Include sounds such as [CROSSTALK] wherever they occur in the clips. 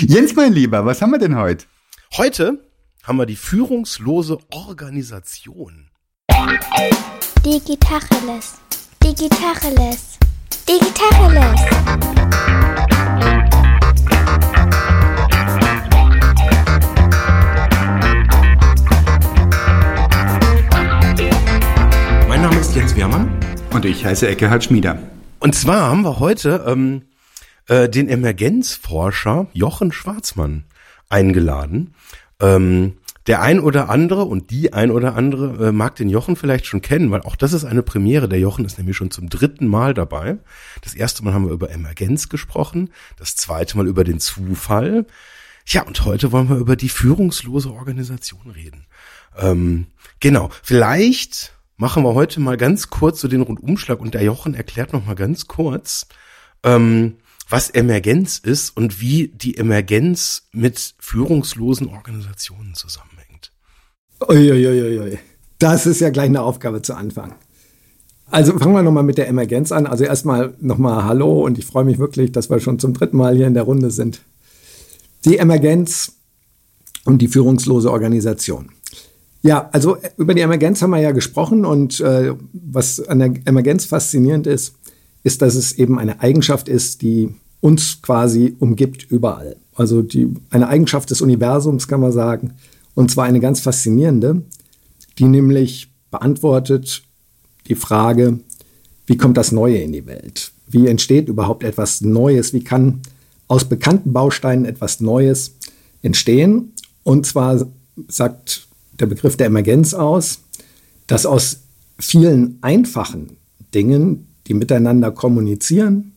Jens, mein Lieber, was haben wir denn heute? Heute haben wir die führungslose Organisation. Digitacheles. Digitacheles. Digitacheles. Mein Name ist Jens Wehrmann. Und ich heiße Eckehard Schmieder. Und zwar haben wir heute ähm, äh, den Emergenzforscher Jochen Schwarzmann eingeladen. Ähm, der ein oder andere und die ein oder andere äh, mag den Jochen vielleicht schon kennen, weil auch das ist eine Premiere. Der Jochen ist nämlich schon zum dritten Mal dabei. Das erste Mal haben wir über Emergenz gesprochen, das zweite Mal über den Zufall. Ja, und heute wollen wir über die führungslose Organisation reden. Ähm, genau, vielleicht machen wir heute mal ganz kurz so den Rundumschlag und der Jochen erklärt noch mal ganz kurz, ähm, was Emergenz ist und wie die Emergenz mit führungslosen Organisationen zusammenhängt. Uiuiuiui. Das ist ja gleich eine Aufgabe zu Anfang. Also fangen wir nochmal mit der Emergenz an. Also erstmal nochmal Hallo und ich freue mich wirklich, dass wir schon zum dritten Mal hier in der Runde sind. Die Emergenz und die führungslose Organisation. Ja, also über die Emergenz haben wir ja gesprochen und äh, was an der Emergenz faszinierend ist, ist, dass es eben eine Eigenschaft ist, die uns quasi umgibt überall. Also die, eine Eigenschaft des Universums kann man sagen. Und zwar eine ganz faszinierende, die nämlich beantwortet die Frage, wie kommt das Neue in die Welt? Wie entsteht überhaupt etwas Neues? Wie kann aus bekannten Bausteinen etwas Neues entstehen? Und zwar sagt der Begriff der Emergenz aus, dass aus vielen einfachen Dingen, die miteinander kommunizieren,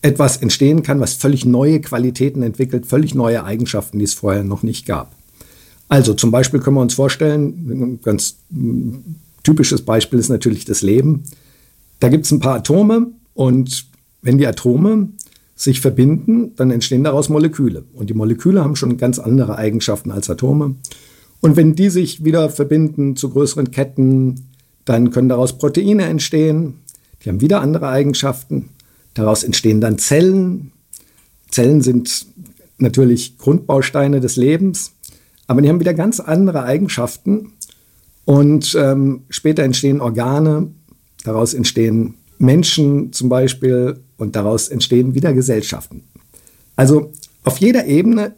etwas entstehen kann, was völlig neue Qualitäten entwickelt, völlig neue Eigenschaften, die es vorher noch nicht gab. Also zum Beispiel können wir uns vorstellen, ein ganz typisches Beispiel ist natürlich das Leben. Da gibt es ein paar Atome und wenn die Atome sich verbinden, dann entstehen daraus Moleküle. Und die Moleküle haben schon ganz andere Eigenschaften als Atome. Und wenn die sich wieder verbinden zu größeren Ketten, dann können daraus Proteine entstehen. Die haben wieder andere Eigenschaften. Daraus entstehen dann Zellen. Zellen sind natürlich Grundbausteine des Lebens, aber die haben wieder ganz andere Eigenschaften. Und ähm, später entstehen Organe, daraus entstehen Menschen zum Beispiel und daraus entstehen wieder Gesellschaften. Also auf jeder Ebene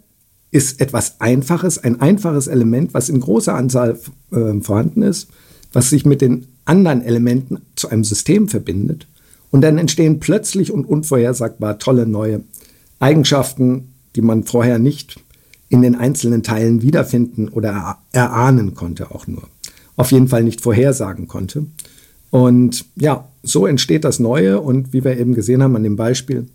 ist etwas Einfaches, ein einfaches Element, was in großer Anzahl äh, vorhanden ist, was sich mit den anderen Elementen zu einem System verbindet. Und dann entstehen plötzlich und unvorhersagbar tolle neue Eigenschaften, die man vorher nicht in den einzelnen Teilen wiederfinden oder erahnen konnte, auch nur. Auf jeden Fall nicht vorhersagen konnte. Und ja, so entsteht das Neue und wie wir eben gesehen haben an dem Beispiel,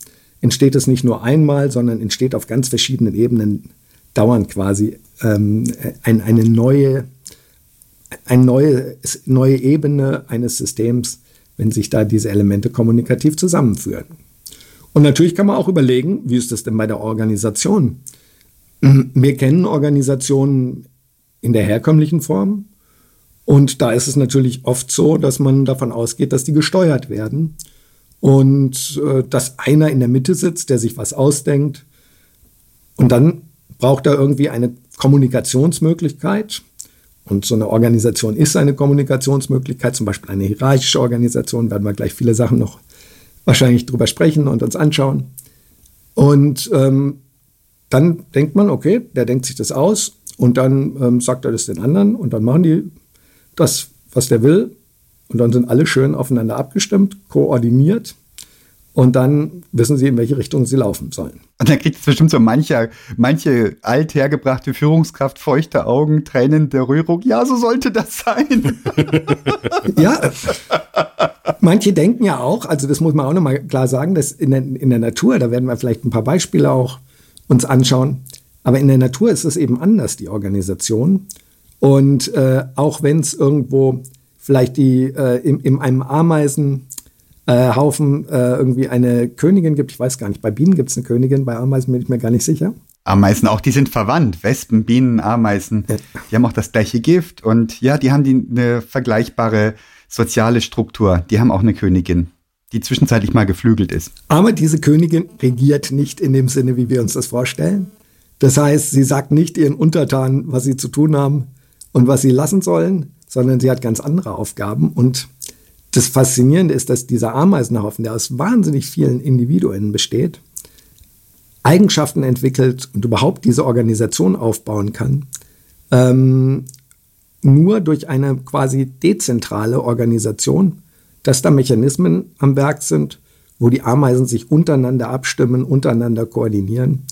entsteht es nicht nur einmal, sondern entsteht auf ganz verschiedenen Ebenen dauernd quasi ähm, ein, eine neue, eine neue, neue Ebene eines Systems, wenn sich da diese Elemente kommunikativ zusammenführen. Und natürlich kann man auch überlegen, wie ist das denn bei der Organisation? Wir kennen Organisationen in der herkömmlichen Form. Und da ist es natürlich oft so, dass man davon ausgeht, dass die gesteuert werden. Und äh, dass einer in der Mitte sitzt, der sich was ausdenkt. Und dann braucht er irgendwie eine Kommunikationsmöglichkeit. Und so eine Organisation ist eine Kommunikationsmöglichkeit, zum Beispiel eine hierarchische Organisation, werden wir gleich viele Sachen noch wahrscheinlich drüber sprechen und uns anschauen. Und ähm, dann denkt man, okay, der denkt sich das aus und dann ähm, sagt er das den anderen und dann machen die das, was der will. Und dann sind alle schön aufeinander abgestimmt, koordiniert. Und dann wissen sie, in welche Richtung sie laufen sollen. Und dann kriegt es bestimmt so manche, manche althergebrachte Führungskraft feuchte Augen, Tränen der Rührung. Ja, so sollte das sein. [LAUGHS] [LAUGHS] ja, manche denken ja auch, also das muss man auch nochmal klar sagen, dass in der, in der Natur, da werden wir vielleicht ein paar Beispiele auch uns anschauen, aber in der Natur ist es eben anders, die Organisation. Und äh, auch wenn es irgendwo vielleicht die äh, in, in einem Ameisen äh, Haufen äh, irgendwie eine Königin gibt. Ich weiß gar nicht, bei Bienen gibt es eine Königin, bei Ameisen bin ich mir gar nicht sicher. Ameisen auch, die sind verwandt. Wespen, Bienen, Ameisen. Ja. Die haben auch das gleiche Gift und ja, die haben die, eine vergleichbare soziale Struktur. Die haben auch eine Königin. die zwischenzeitlich mal geflügelt ist. Aber diese Königin regiert nicht in dem Sinne, wie wir uns das vorstellen. Das heißt, sie sagt nicht ihren Untertanen, was sie zu tun haben und was sie lassen sollen, sondern sie hat ganz andere Aufgaben. Und das Faszinierende ist, dass dieser Ameisenhaufen, der aus wahnsinnig vielen Individuen besteht, Eigenschaften entwickelt und überhaupt diese Organisation aufbauen kann, ähm, nur durch eine quasi dezentrale Organisation, dass da Mechanismen am Werk sind, wo die Ameisen sich untereinander abstimmen, untereinander koordinieren.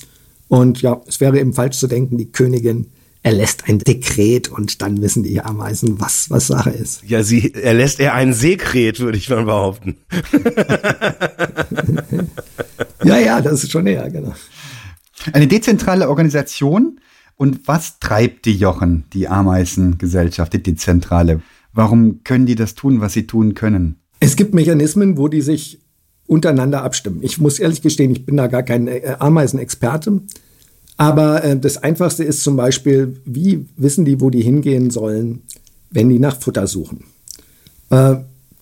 Und ja, es wäre eben falsch zu denken, die Königin erlässt ein Dekret und dann wissen die Ameisen, was, was Sache ist. Ja, sie erlässt eher ein Sekret, würde ich mal behaupten. [LAUGHS] ja, ja, das ist schon eher, genau. Eine dezentrale Organisation. Und was treibt die Jochen, die Ameisengesellschaft, die dezentrale? Warum können die das tun, was sie tun können? Es gibt Mechanismen, wo die sich untereinander abstimmen. Ich muss ehrlich gestehen, ich bin da gar kein äh, Ameisenexperte. Aber äh, das Einfachste ist zum Beispiel, wie wissen die, wo die hingehen sollen, wenn die nach Futter suchen? Äh,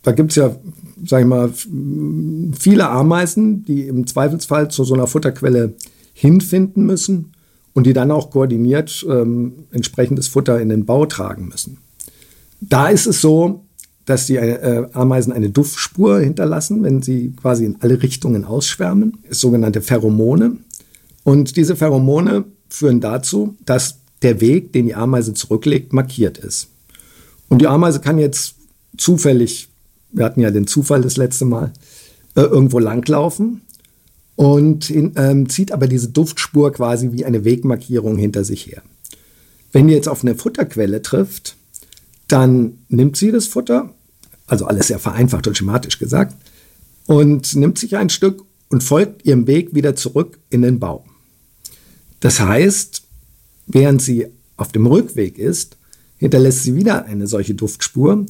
da gibt es ja, sag ich mal, viele Ameisen, die im Zweifelsfall zu so einer Futterquelle hinfinden müssen und die dann auch koordiniert ähm, entsprechendes Futter in den Bau tragen müssen. Da ist es so, dass die äh, Ameisen eine Duftspur hinterlassen, wenn sie quasi in alle Richtungen ausschwärmen, sogenannte Pheromone. Und diese Pheromone führen dazu, dass der Weg, den die Ameise zurücklegt, markiert ist. Und die Ameise kann jetzt zufällig, wir hatten ja den Zufall das letzte Mal, äh, irgendwo langlaufen und in, ähm, zieht aber diese Duftspur quasi wie eine Wegmarkierung hinter sich her. Wenn die jetzt auf eine Futterquelle trifft, dann nimmt sie das Futter, also alles sehr vereinfacht und schematisch gesagt, und nimmt sich ein Stück und folgt ihrem Weg wieder zurück in den Bau. Das heißt, während sie auf dem Rückweg ist, hinterlässt sie wieder eine solche Duftspur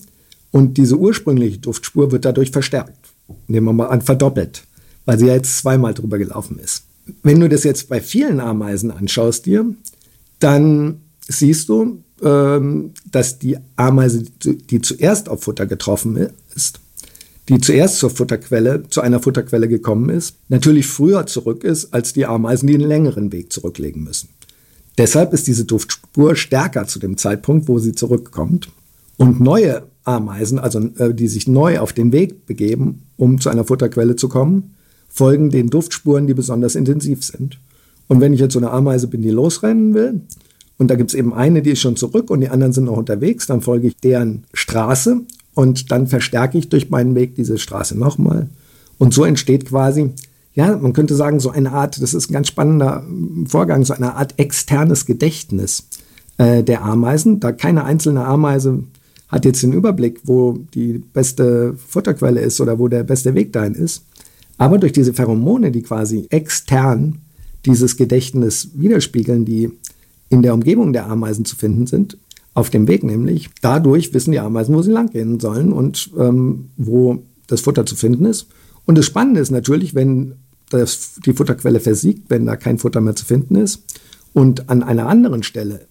und diese ursprüngliche Duftspur wird dadurch verstärkt. Nehmen wir mal an, verdoppelt weil sie ja jetzt zweimal drüber gelaufen ist. Wenn du das jetzt bei vielen Ameisen anschaust dir, dann siehst du, ähm, dass die Ameise, die zuerst auf Futter getroffen ist, die zuerst zur Futterquelle, zu einer Futterquelle gekommen ist, natürlich früher zurück ist als die Ameisen, die einen längeren Weg zurücklegen müssen. Deshalb ist diese Duftspur stärker zu dem Zeitpunkt, wo sie zurückkommt. Und neue Ameisen, also äh, die sich neu auf den Weg begeben, um zu einer Futterquelle zu kommen, folgen den Duftspuren, die besonders intensiv sind. Und wenn ich jetzt so eine Ameise bin, die losrennen will, und da gibt es eben eine, die ist schon zurück und die anderen sind noch unterwegs, dann folge ich deren Straße und dann verstärke ich durch meinen Weg diese Straße nochmal. Und so entsteht quasi, ja, man könnte sagen, so eine Art, das ist ein ganz spannender Vorgang, so eine Art externes Gedächtnis äh, der Ameisen, da keine einzelne Ameise hat jetzt den Überblick, wo die beste Futterquelle ist oder wo der beste Weg dahin ist, aber durch diese Pheromone, die quasi extern dieses Gedächtnis widerspiegeln, die in der Umgebung der Ameisen zu finden sind, auf dem Weg nämlich, dadurch wissen die Ameisen, wo sie langgehen sollen und ähm, wo das Futter zu finden ist. Und das Spannende ist natürlich, wenn das, die Futterquelle versiegt, wenn da kein Futter mehr zu finden ist und an einer anderen Stelle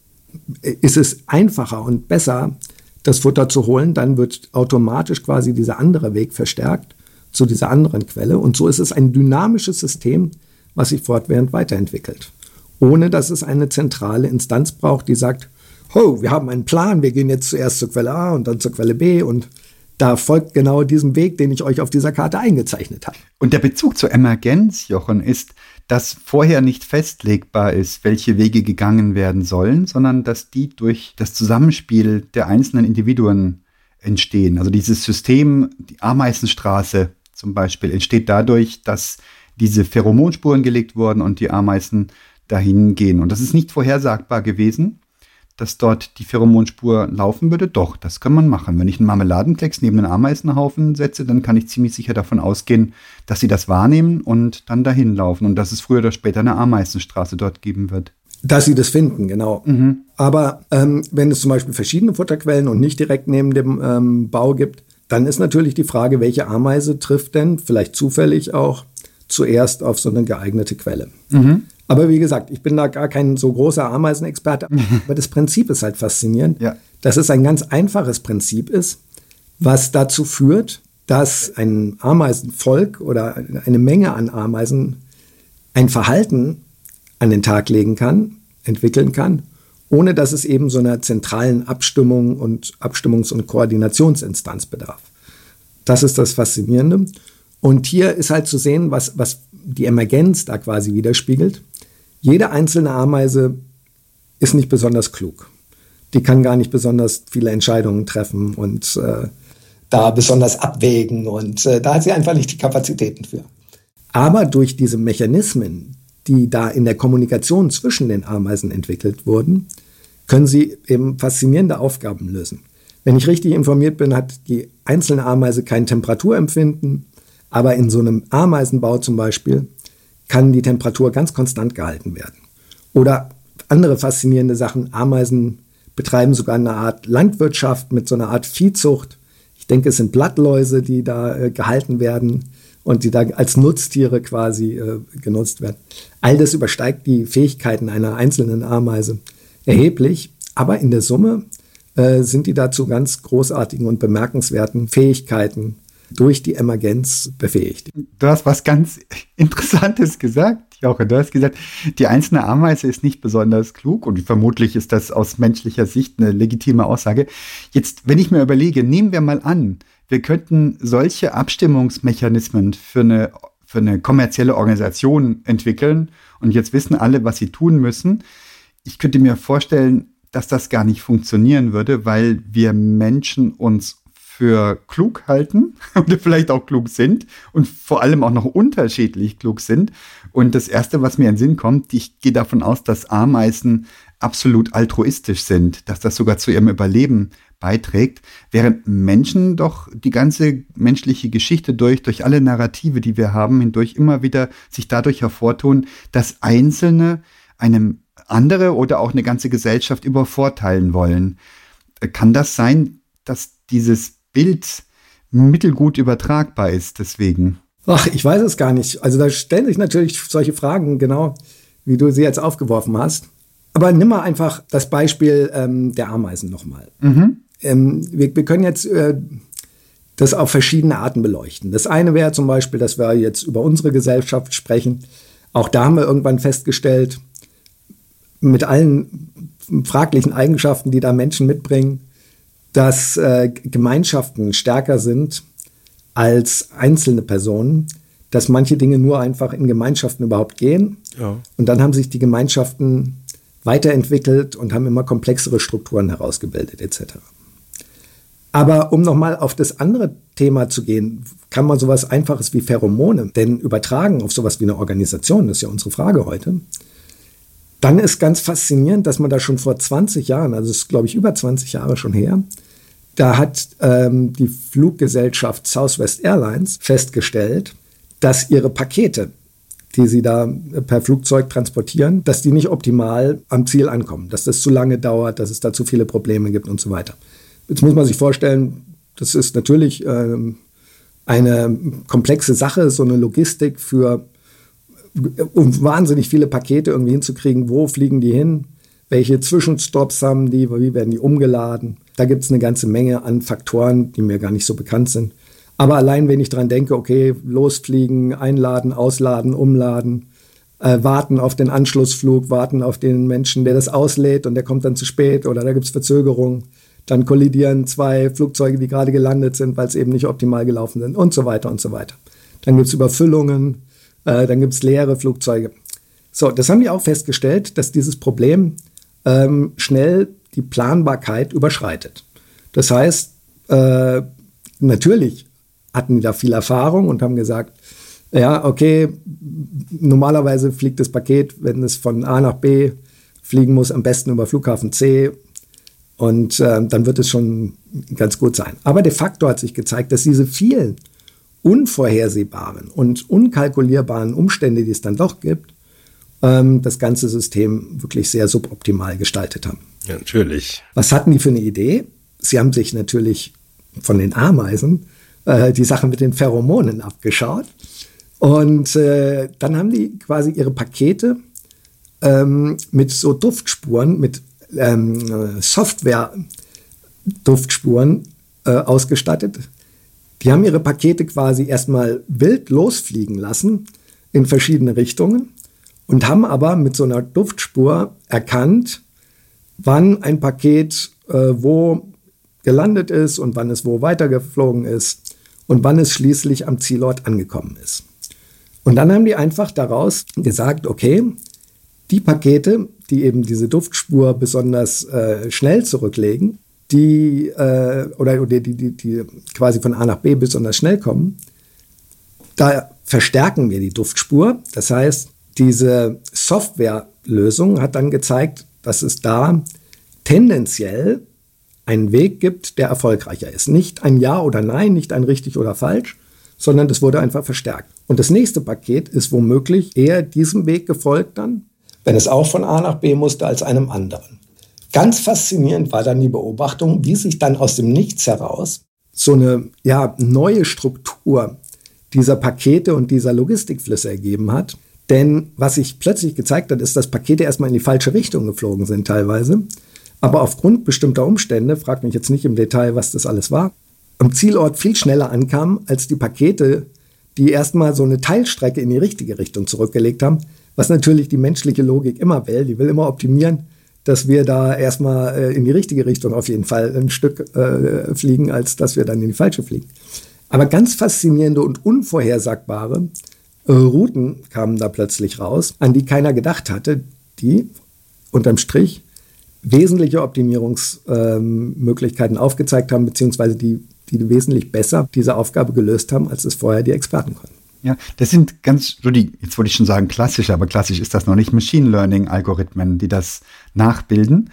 ist es einfacher und besser, das Futter zu holen, dann wird automatisch quasi dieser andere Weg verstärkt zu dieser anderen Quelle. Und so ist es ein dynamisches System, was sich fortwährend weiterentwickelt. Ohne dass es eine zentrale Instanz braucht, die sagt, ho, wir haben einen Plan, wir gehen jetzt zuerst zur Quelle A und dann zur Quelle B und da folgt genau diesem Weg, den ich euch auf dieser Karte eingezeichnet habe. Und der Bezug zur Emergenz, Jochen, ist, dass vorher nicht festlegbar ist, welche Wege gegangen werden sollen, sondern dass die durch das Zusammenspiel der einzelnen Individuen entstehen. Also dieses System, die Ameisenstraße, zum Beispiel entsteht dadurch, dass diese Pheromonspuren gelegt wurden und die Ameisen dahin gehen. Und das ist nicht vorhersagbar gewesen, dass dort die Pheromonspur laufen würde. Doch, das kann man machen. Wenn ich einen Marmeladenklecks neben einen Ameisenhaufen setze, dann kann ich ziemlich sicher davon ausgehen, dass sie das wahrnehmen und dann dahin laufen und dass es früher oder später eine Ameisenstraße dort geben wird. Dass sie das finden, genau. Mhm. Aber ähm, wenn es zum Beispiel verschiedene Futterquellen und nicht direkt neben dem ähm, Bau gibt, dann ist natürlich die Frage, welche Ameise trifft denn, vielleicht zufällig auch, zuerst auf so eine geeignete Quelle. Mhm. Aber wie gesagt, ich bin da gar kein so großer Ameisenexperte, [LAUGHS] aber das Prinzip ist halt faszinierend, ja. dass es ein ganz einfaches Prinzip ist, was dazu führt, dass ein Ameisenvolk oder eine Menge an Ameisen ein Verhalten an den Tag legen kann, entwickeln kann, ohne dass es eben so einer zentralen Abstimmung und Abstimmungs- und Koordinationsinstanz bedarf. Das ist das Faszinierende. Und hier ist halt zu sehen, was, was die Emergenz da quasi widerspiegelt. Jede einzelne Ameise ist nicht besonders klug. Die kann gar nicht besonders viele Entscheidungen treffen und äh, da besonders abwägen und äh, da hat sie einfach nicht die Kapazitäten für. Aber durch diese Mechanismen, die da in der Kommunikation zwischen den Ameisen entwickelt wurden, können sie eben faszinierende Aufgaben lösen. Wenn ich richtig informiert bin, hat die einzelne Ameise kein Temperaturempfinden, aber in so einem Ameisenbau zum Beispiel kann die Temperatur ganz konstant gehalten werden. Oder andere faszinierende Sachen, Ameisen betreiben sogar eine Art Landwirtschaft mit so einer Art Viehzucht. Ich denke, es sind Blattläuse, die da äh, gehalten werden und die da als Nutztiere quasi äh, genutzt werden. All das übersteigt die Fähigkeiten einer einzelnen Ameise erheblich, aber in der Summe äh, sind die dazu ganz großartigen und bemerkenswerten Fähigkeiten durch die Emergenz befähigt. Du hast was ganz [LAUGHS] Interessantes gesagt, Joche. Du hast gesagt, die einzelne Ameise ist nicht besonders klug und vermutlich ist das aus menschlicher Sicht eine legitime Aussage. Jetzt, wenn ich mir überlege, nehmen wir mal an, wir könnten solche Abstimmungsmechanismen für eine, für eine kommerzielle Organisation entwickeln und jetzt wissen alle, was sie tun müssen. Ich könnte mir vorstellen, dass das gar nicht funktionieren würde, weil wir Menschen uns für klug halten [LAUGHS] oder vielleicht auch klug sind und vor allem auch noch unterschiedlich klug sind. Und das Erste, was mir in den Sinn kommt, ich gehe davon aus, dass Ameisen absolut altruistisch sind, dass das sogar zu ihrem Überleben beiträgt, während Menschen doch die ganze menschliche Geschichte durch, durch alle Narrative, die wir haben, hindurch immer wieder sich dadurch hervortun, dass Einzelne einem andere oder auch eine ganze Gesellschaft übervorteilen wollen. Kann das sein, dass dieses Bild mittelgut übertragbar ist deswegen? Ach, ich weiß es gar nicht. Also da stellen sich natürlich solche Fragen, genau wie du sie jetzt aufgeworfen hast. Aber nimm mal einfach das Beispiel ähm, der Ameisen nochmal. Mhm. Ähm, wir, wir, können jetzt äh, das auf verschiedene Arten beleuchten. Das eine wäre zum Beispiel, dass wir jetzt über unsere Gesellschaft sprechen. Auch da haben wir irgendwann festgestellt, mit allen fraglichen Eigenschaften, die da Menschen mitbringen, dass äh, Gemeinschaften stärker sind als einzelne Personen, dass manche Dinge nur einfach in Gemeinschaften überhaupt gehen. Ja. Und dann haben sich die Gemeinschaften weiterentwickelt und haben immer komplexere Strukturen herausgebildet etc. Aber um nochmal auf das andere Thema zu gehen, kann man sowas Einfaches wie Pheromone denn übertragen auf sowas wie eine Organisation? Das ist ja unsere Frage heute. Dann ist ganz faszinierend, dass man da schon vor 20 Jahren, also es ist glaube ich über 20 Jahre schon her, da hat ähm, die Fluggesellschaft Southwest Airlines festgestellt, dass ihre Pakete, die sie da per Flugzeug transportieren, dass die nicht optimal am Ziel ankommen, dass das zu lange dauert, dass es da zu viele Probleme gibt und so weiter. Jetzt muss man sich vorstellen, das ist natürlich ähm, eine komplexe Sache, so eine Logistik für um wahnsinnig viele Pakete irgendwie hinzukriegen. Wo fliegen die hin? Welche Zwischenstops haben die? Wie werden die umgeladen? Da gibt es eine ganze Menge an Faktoren, die mir gar nicht so bekannt sind. Aber allein, wenn ich dran denke, okay, losfliegen, einladen, ausladen, umladen, äh, warten auf den Anschlussflug, warten auf den Menschen, der das auslädt und der kommt dann zu spät oder da gibt es Verzögerungen. Dann kollidieren zwei Flugzeuge, die gerade gelandet sind, weil es eben nicht optimal gelaufen sind und so weiter und so weiter. Dann gibt es Überfüllungen, äh, dann gibt es leere Flugzeuge. So, das haben die auch festgestellt, dass dieses Problem ähm, schnell die Planbarkeit überschreitet. Das heißt, äh, natürlich hatten die da viel Erfahrung und haben gesagt, ja, okay, normalerweise fliegt das Paket, wenn es von A nach B fliegen muss, am besten über Flughafen C und äh, dann wird es schon ganz gut sein. Aber de facto hat sich gezeigt, dass diese vielen unvorhersehbaren und unkalkulierbaren Umstände, die es dann doch gibt, ähm, das ganze System wirklich sehr suboptimal gestaltet haben. Ja, natürlich. Was hatten die für eine Idee? Sie haben sich natürlich von den Ameisen äh, die Sache mit den Pheromonen abgeschaut. Und äh, dann haben die quasi ihre Pakete ähm, mit so Duftspuren, mit ähm, Software-Duftspuren äh, ausgestattet, Die haben ihre Pakete quasi erstmal wild losfliegen lassen in verschiedene Richtungen und haben aber mit so einer Duftspur erkannt, wann ein Paket äh, wo gelandet ist und wann es wo weitergeflogen ist und wann es schließlich am Zielort angekommen ist. Und dann haben die einfach daraus gesagt, okay, die Pakete, die eben diese Duftspur besonders äh, schnell zurücklegen, die äh, oder, die, die, die quasi von A nach B besonders schnell kommen, da verstärken wir die Duftspur. Das heißt, diese Softwarelösung hat dann gezeigt, dass es da tendenziell einen Weg gibt, der erfolgreicher ist. Nicht ein Ja oder Nein, nicht ein richtig oder falsch, sondern das wurde einfach verstärkt. Und das nächste Paket ist womöglich eher diesem Weg gefolgt dann, wenn es auch von A nach B musste, als einem anderen. Ganz faszinierend war dann die Beobachtung, wie sich dann aus dem Nichts heraus so eine ja, neue Struktur dieser Pakete und dieser Logistikflüsse ergeben hat. Denn was sich plötzlich gezeigt hat, ist, dass Pakete erstmal in die falsche Richtung geflogen sind teilweise. Aber aufgrund bestimmter Umstände, fragt mich jetzt nicht im Detail, was das alles war, am Zielort viel schneller ankamen als die Pakete, die erstmal so eine Teilstrecke in die richtige Richtung zurückgelegt haben, was natürlich die menschliche Logik immer will. Die will immer optimieren dass wir da erstmal äh, in die richtige Richtung auf jeden Fall ein Stück äh, fliegen, als dass wir dann in die falsche fliegen. Aber ganz faszinierende und unvorhersagbare äh, Routen kamen da plötzlich raus, an die keiner gedacht hatte, die unterm Strich wesentliche Optimierungsmöglichkeiten ähm, aufgezeigt haben, beziehungsweise die, die wesentlich besser diese Aufgabe gelöst haben, als es vorher die Experten konnten. Ja, das sind ganz, jetzt wollte ich schon sagen klassische, aber klassisch ist das noch nicht, Machine Learning Algorithmen, die das nachbilden.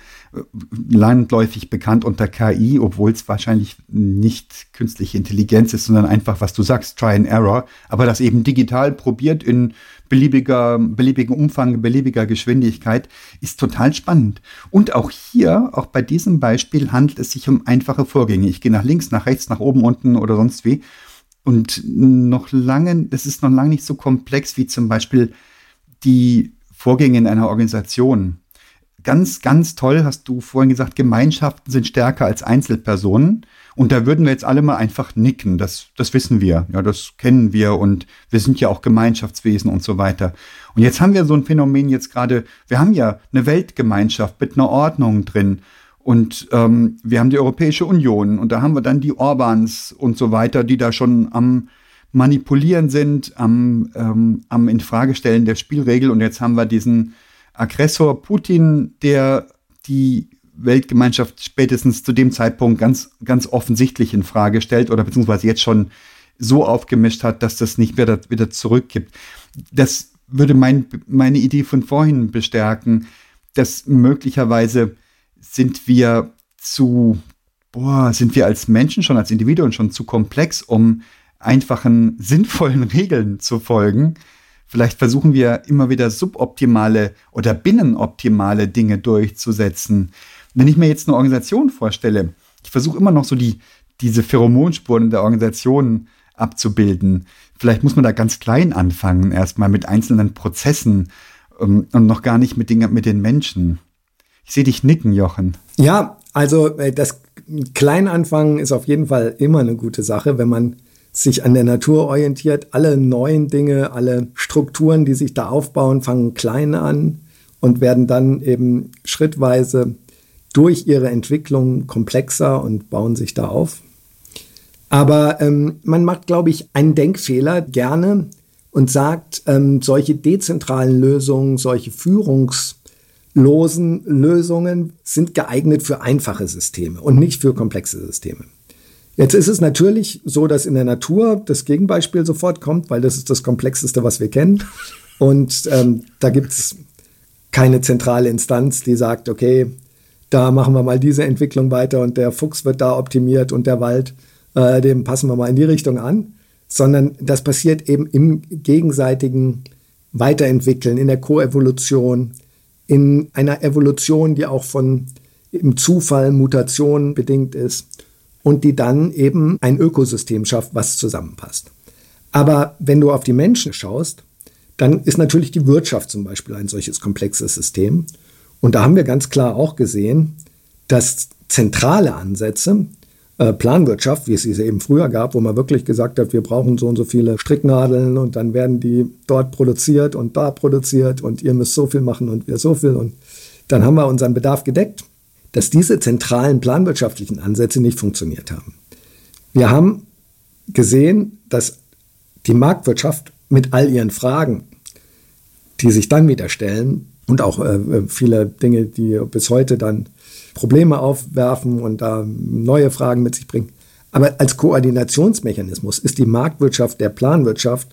Landläufig bekannt unter KI, obwohl es wahrscheinlich nicht künstliche Intelligenz ist, sondern einfach, was du sagst, Try and Error, aber das eben digital probiert in beliebiger, beliebigen Umfang, beliebiger Geschwindigkeit, ist total spannend. Und auch hier, auch bei diesem Beispiel handelt es sich um einfache Vorgänge. Ich gehe nach links, nach rechts, nach oben, unten oder sonst wie und noch lange, das ist noch lange nicht so komplex wie zum Beispiel die Vorgänge in einer Organisation. Ganz, ganz toll hast du vorhin gesagt, Gemeinschaften sind stärker als Einzelpersonen. Und da würden wir jetzt alle mal einfach nicken. Das, das wissen wir. Ja, das kennen wir. Und wir sind ja auch Gemeinschaftswesen und so weiter. Und jetzt haben wir so ein Phänomen jetzt gerade. Wir haben ja eine Weltgemeinschaft mit einer Ordnung drin. Und ähm, wir haben die Europäische Union und da haben wir dann die Orbans und so weiter, die da schon am Manipulieren sind, am, ähm, am Infragestellen der Spielregel. Und jetzt haben wir diesen Aggressor Putin, der die Weltgemeinschaft spätestens zu dem Zeitpunkt ganz, ganz offensichtlich in Frage stellt oder beziehungsweise jetzt schon so aufgemischt hat, dass das nicht wieder, wieder zurückgibt. Das würde mein, meine Idee von vorhin bestärken, dass möglicherweise sind wir zu, boah, sind wir als Menschen schon, als Individuen schon zu komplex, um einfachen, [LAUGHS] sinnvollen Regeln zu folgen. Vielleicht versuchen wir immer wieder suboptimale oder binnenoptimale Dinge durchzusetzen. Wenn ich mir jetzt eine Organisation vorstelle, ich versuche immer noch so die, diese Pheromonspuren der Organisation abzubilden. Vielleicht muss man da ganz klein anfangen, erstmal mit einzelnen Prozessen ähm, und noch gar nicht mit den, mit den Menschen. Ich sehe dich nicken, Jochen. Ja, also äh, das Kleinanfangen ist auf jeden Fall immer eine gute Sache, wenn man sich an der Natur orientiert. Alle neuen Dinge, alle Strukturen, die sich da aufbauen, fangen klein an und werden dann eben schrittweise durch ihre Entwicklung komplexer und bauen sich da auf. Aber ähm, man macht, glaube ich, einen Denkfehler gerne und sagt, ähm, solche dezentralen Lösungen, solche Führungs- losen Lösungen sind geeignet für einfache Systeme und nicht für komplexe Systeme. Jetzt ist es natürlich so, dass in der Natur das Gegenbeispiel sofort kommt, weil das ist das Komplexeste, was wir kennen. Und ähm, da gibt es keine zentrale Instanz, die sagt, okay, da machen wir mal diese Entwicklung weiter und der Fuchs wird da optimiert und der Wald, äh, dem passen wir mal in die Richtung an, sondern das passiert eben im gegenseitigen Weiterentwickeln, in der Koevolution, in einer Evolution, die auch von im Zufall, Mutation bedingt ist und die dann eben ein Ökosystem schafft, was zusammenpasst. Aber wenn du auf die Menschen schaust, dann ist natürlich die Wirtschaft zum Beispiel ein solches komplexes System. Und da haben wir ganz klar auch gesehen, dass zentrale Ansätze äh, Planwirtschaft, wie es sie eben früher gab, wo man wirklich gesagt hat, wir brauchen so und so viele Stricknadeln und dann werden die dort produziert und da produziert und ihr müsst so viel machen und wir so viel und dann haben wir unseren Bedarf gedeckt, dass diese zentralen planwirtschaftlichen Ansätze nicht funktioniert haben. Wir haben gesehen, dass die Marktwirtschaft mit all ihren Fragen, die sich dann wieder stellen und auch äh, viele Dinge, die bis heute dann Probleme aufwerfen und da neue Fragen mit sich bringen. Aber als Koordinationsmechanismus ist die Marktwirtschaft der Planwirtschaft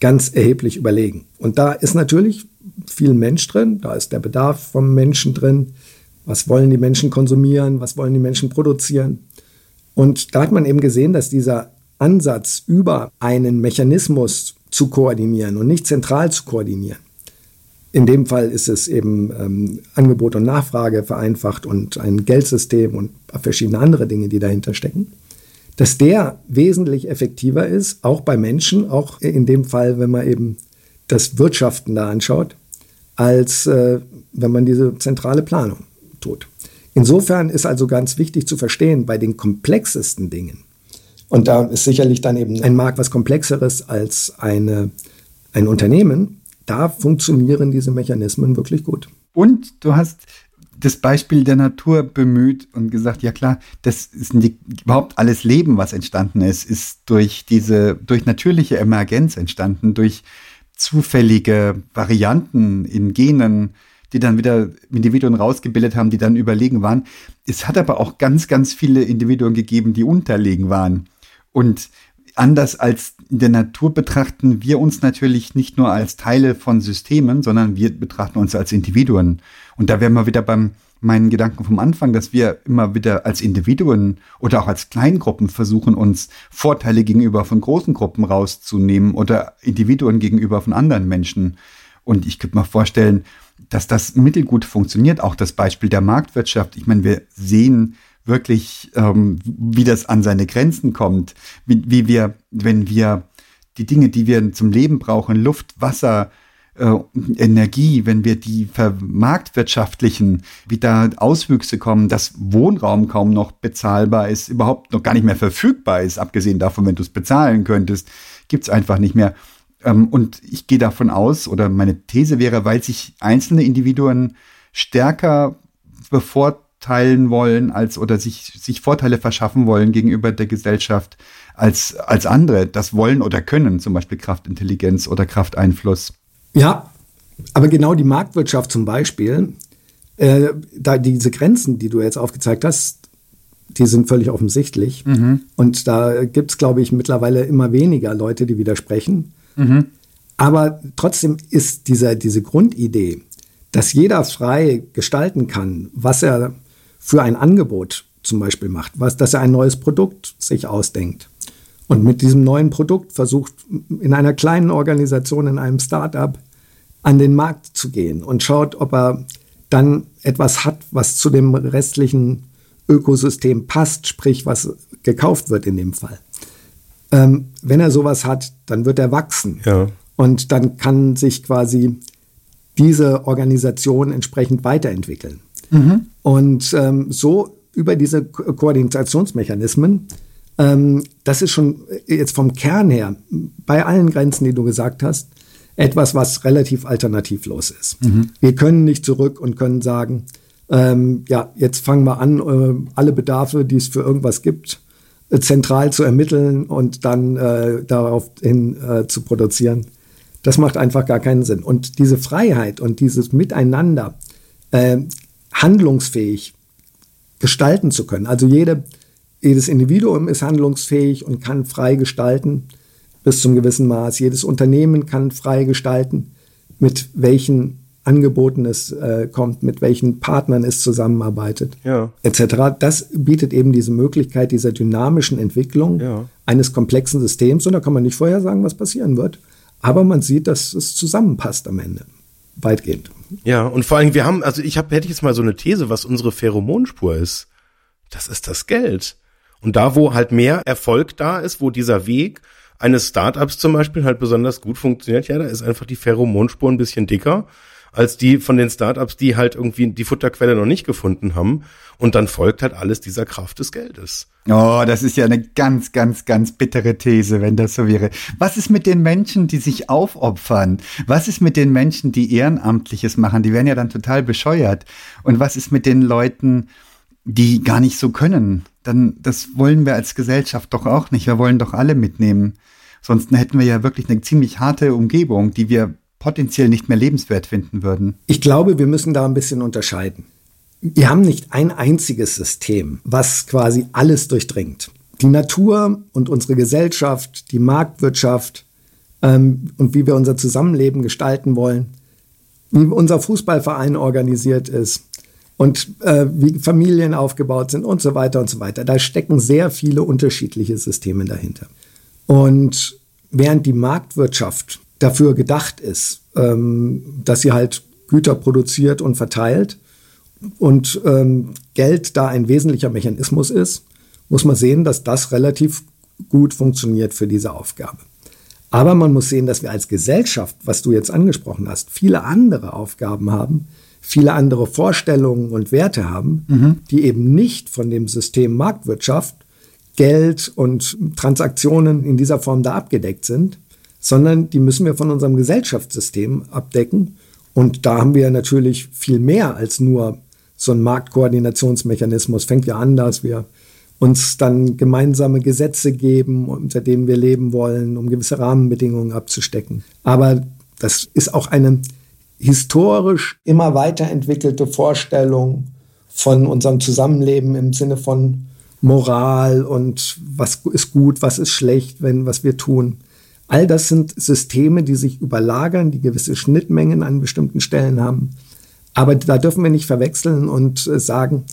ganz erheblich überlegen. Und da ist natürlich viel Mensch drin, da ist der Bedarf vom Menschen drin. Was wollen die Menschen konsumieren? Was wollen die Menschen produzieren? Und da hat man eben gesehen, dass dieser Ansatz über einen Mechanismus zu koordinieren und nicht zentral zu koordinieren, in dem Fall ist es eben ähm, Angebot und Nachfrage vereinfacht und ein Geldsystem und verschiedene andere Dinge, die dahinter stecken. Dass der wesentlich effektiver ist, auch bei Menschen, auch in dem Fall, wenn man eben das Wirtschaften da anschaut, als äh, wenn man diese zentrale Planung tut. Insofern ist also ganz wichtig zu verstehen, bei den komplexesten Dingen, und da ist sicherlich dann eben ein Markt was komplexeres als eine, ein Unternehmen, da funktionieren diese Mechanismen wirklich gut. Und du hast das Beispiel der Natur bemüht und gesagt, ja klar, das ist die, überhaupt alles Leben, was entstanden ist, ist durch diese, durch natürliche Emergenz entstanden, durch zufällige Varianten in Genen, die dann wieder Individuen rausgebildet haben, die dann überlegen waren. Es hat aber auch ganz, ganz viele Individuen gegeben, die unterlegen waren. Und anders als in der Natur betrachten wir uns natürlich nicht nur als Teile von Systemen, sondern wir betrachten uns als Individuen. Und da wären wir wieder beim meinen Gedanken vom Anfang, dass wir immer wieder als Individuen oder auch als Kleingruppen versuchen, uns Vorteile gegenüber von großen Gruppen rauszunehmen oder Individuen gegenüber von anderen Menschen. Und ich könnte mir vorstellen, dass das mittelgut funktioniert. Auch das Beispiel der Marktwirtschaft. Ich meine, wir sehen, wirklich, ähm, wie das an seine Grenzen kommt, wie, wie wir, wenn wir die Dinge, die wir zum Leben brauchen, Luft, Wasser, äh, Energie, wenn wir die vermarktwirtschaftlichen, wie da Auswüchse kommen, dass Wohnraum kaum noch bezahlbar ist, überhaupt noch gar nicht mehr verfügbar ist, abgesehen davon, wenn du es bezahlen könntest, gibt's einfach nicht mehr. Ähm, und ich gehe davon aus, oder meine These wäre, weil sich einzelne Individuen stärker bevor teilen wollen als oder sich, sich Vorteile verschaffen wollen gegenüber der Gesellschaft als, als andere das wollen oder können, zum Beispiel Kraftintelligenz oder Krafteinfluss. Ja, aber genau die Marktwirtschaft zum Beispiel, äh, da diese Grenzen, die du jetzt aufgezeigt hast, die sind völlig offensichtlich. Mhm. Und da gibt es, glaube ich, mittlerweile immer weniger Leute, die widersprechen. Mhm. Aber trotzdem ist dieser, diese Grundidee, dass jeder frei gestalten kann, was er für ein Angebot zum Beispiel macht, was, dass er ein neues Produkt sich ausdenkt. Und mit diesem neuen Produkt versucht, in einer kleinen Organisation, in einem Start-up, an den Markt zu gehen und schaut, ob er dann etwas hat, was zu dem restlichen Ökosystem passt, sprich, was gekauft wird in dem Fall. Ähm, wenn er sowas hat, dann wird er wachsen. Ja. Und dann kann sich quasi diese Organisation entsprechend weiterentwickeln. Mhm. Und ähm, so über diese Ko Koordinationsmechanismen, ähm, das ist schon jetzt vom Kern her, bei allen Grenzen, die du gesagt hast, etwas, was relativ alternativlos ist. Mhm. Wir können nicht zurück und können sagen, ähm, ja, jetzt fangen wir an, äh, alle Bedarfe, die es für irgendwas gibt, äh, zentral zu ermitteln und dann äh, daraufhin äh, zu produzieren. Das macht einfach gar keinen Sinn. Und diese Freiheit und dieses Miteinander äh, handlungsfähig gestalten zu können. Also jede, jedes Individuum ist handlungsfähig und kann frei gestalten bis zum gewissen Maß. Jedes Unternehmen kann frei gestalten, mit welchen Angeboten es äh, kommt, mit welchen Partnern es zusammenarbeitet, ja. etc. Das bietet eben diese Möglichkeit dieser dynamischen Entwicklung ja. eines komplexen Systems. Und da kann man nicht vorher sagen, was passieren wird. Aber man sieht, dass es zusammenpasst am Ende weitgehend. Ja, und vor allem, wir haben, also ich habe, hätte ich jetzt mal so eine These, was unsere Pheromonspur ist. Das ist das Geld. Und da, wo halt mehr Erfolg da ist, wo dieser Weg eines Startups zum Beispiel halt besonders gut funktioniert, ja, da ist einfach die Pheromonspur ein bisschen dicker als die von den Startups, die halt irgendwie die Futterquelle noch nicht gefunden haben. Und dann folgt halt alles dieser Kraft des Geldes. Oh, das ist ja eine ganz, ganz, ganz bittere These, wenn das so wäre. Was ist mit den Menschen, die sich aufopfern? Was ist mit den Menschen, die Ehrenamtliches machen? Die werden ja dann total bescheuert. Und was ist mit den Leuten, die gar nicht so können? Dann, das wollen wir als Gesellschaft doch auch nicht. Wir wollen doch alle mitnehmen. Sonst hätten wir ja wirklich eine ziemlich harte Umgebung, die wir potenziell nicht mehr lebenswert finden würden. Ich glaube, wir müssen da ein bisschen unterscheiden. Wir haben nicht ein einziges System, was quasi alles durchdringt. Die Natur und unsere Gesellschaft, die Marktwirtschaft ähm, und wie wir unser Zusammenleben gestalten wollen, wie unser Fußballverein organisiert ist und äh, wie Familien aufgebaut sind und so weiter und so weiter. Da stecken sehr viele unterschiedliche Systeme dahinter. Und während die Marktwirtschaft dafür gedacht ist, ähm, dass sie halt Güter produziert und verteilt und ähm, Geld da ein wesentlicher Mechanismus ist, muss man sehen, dass das relativ gut funktioniert für diese Aufgabe. Aber man muss sehen, dass wir als Gesellschaft, was du jetzt angesprochen hast, viele andere Aufgaben haben, viele andere Vorstellungen und Werte haben, mhm. die eben nicht von dem System Marktwirtschaft, Geld und Transaktionen in dieser Form da abgedeckt sind, sondern die müssen wir von unserem Gesellschaftssystem abdecken. Und da haben wir natürlich viel mehr als nur so ein Marktkoordinationsmechanismus. Fängt ja an, dass wir uns dann gemeinsame Gesetze geben, unter denen wir leben wollen, um gewisse Rahmenbedingungen abzustecken. Aber das ist auch eine historisch immer weiterentwickelte Vorstellung von unserem Zusammenleben im Sinne von Moral und was ist gut, was ist schlecht, wenn was wir tun. All das sind Systeme, die sich überlagern, die gewisse Schnittmengen an bestimmten Stellen haben. Aber da dürfen wir nicht verwechseln und äh, sagen,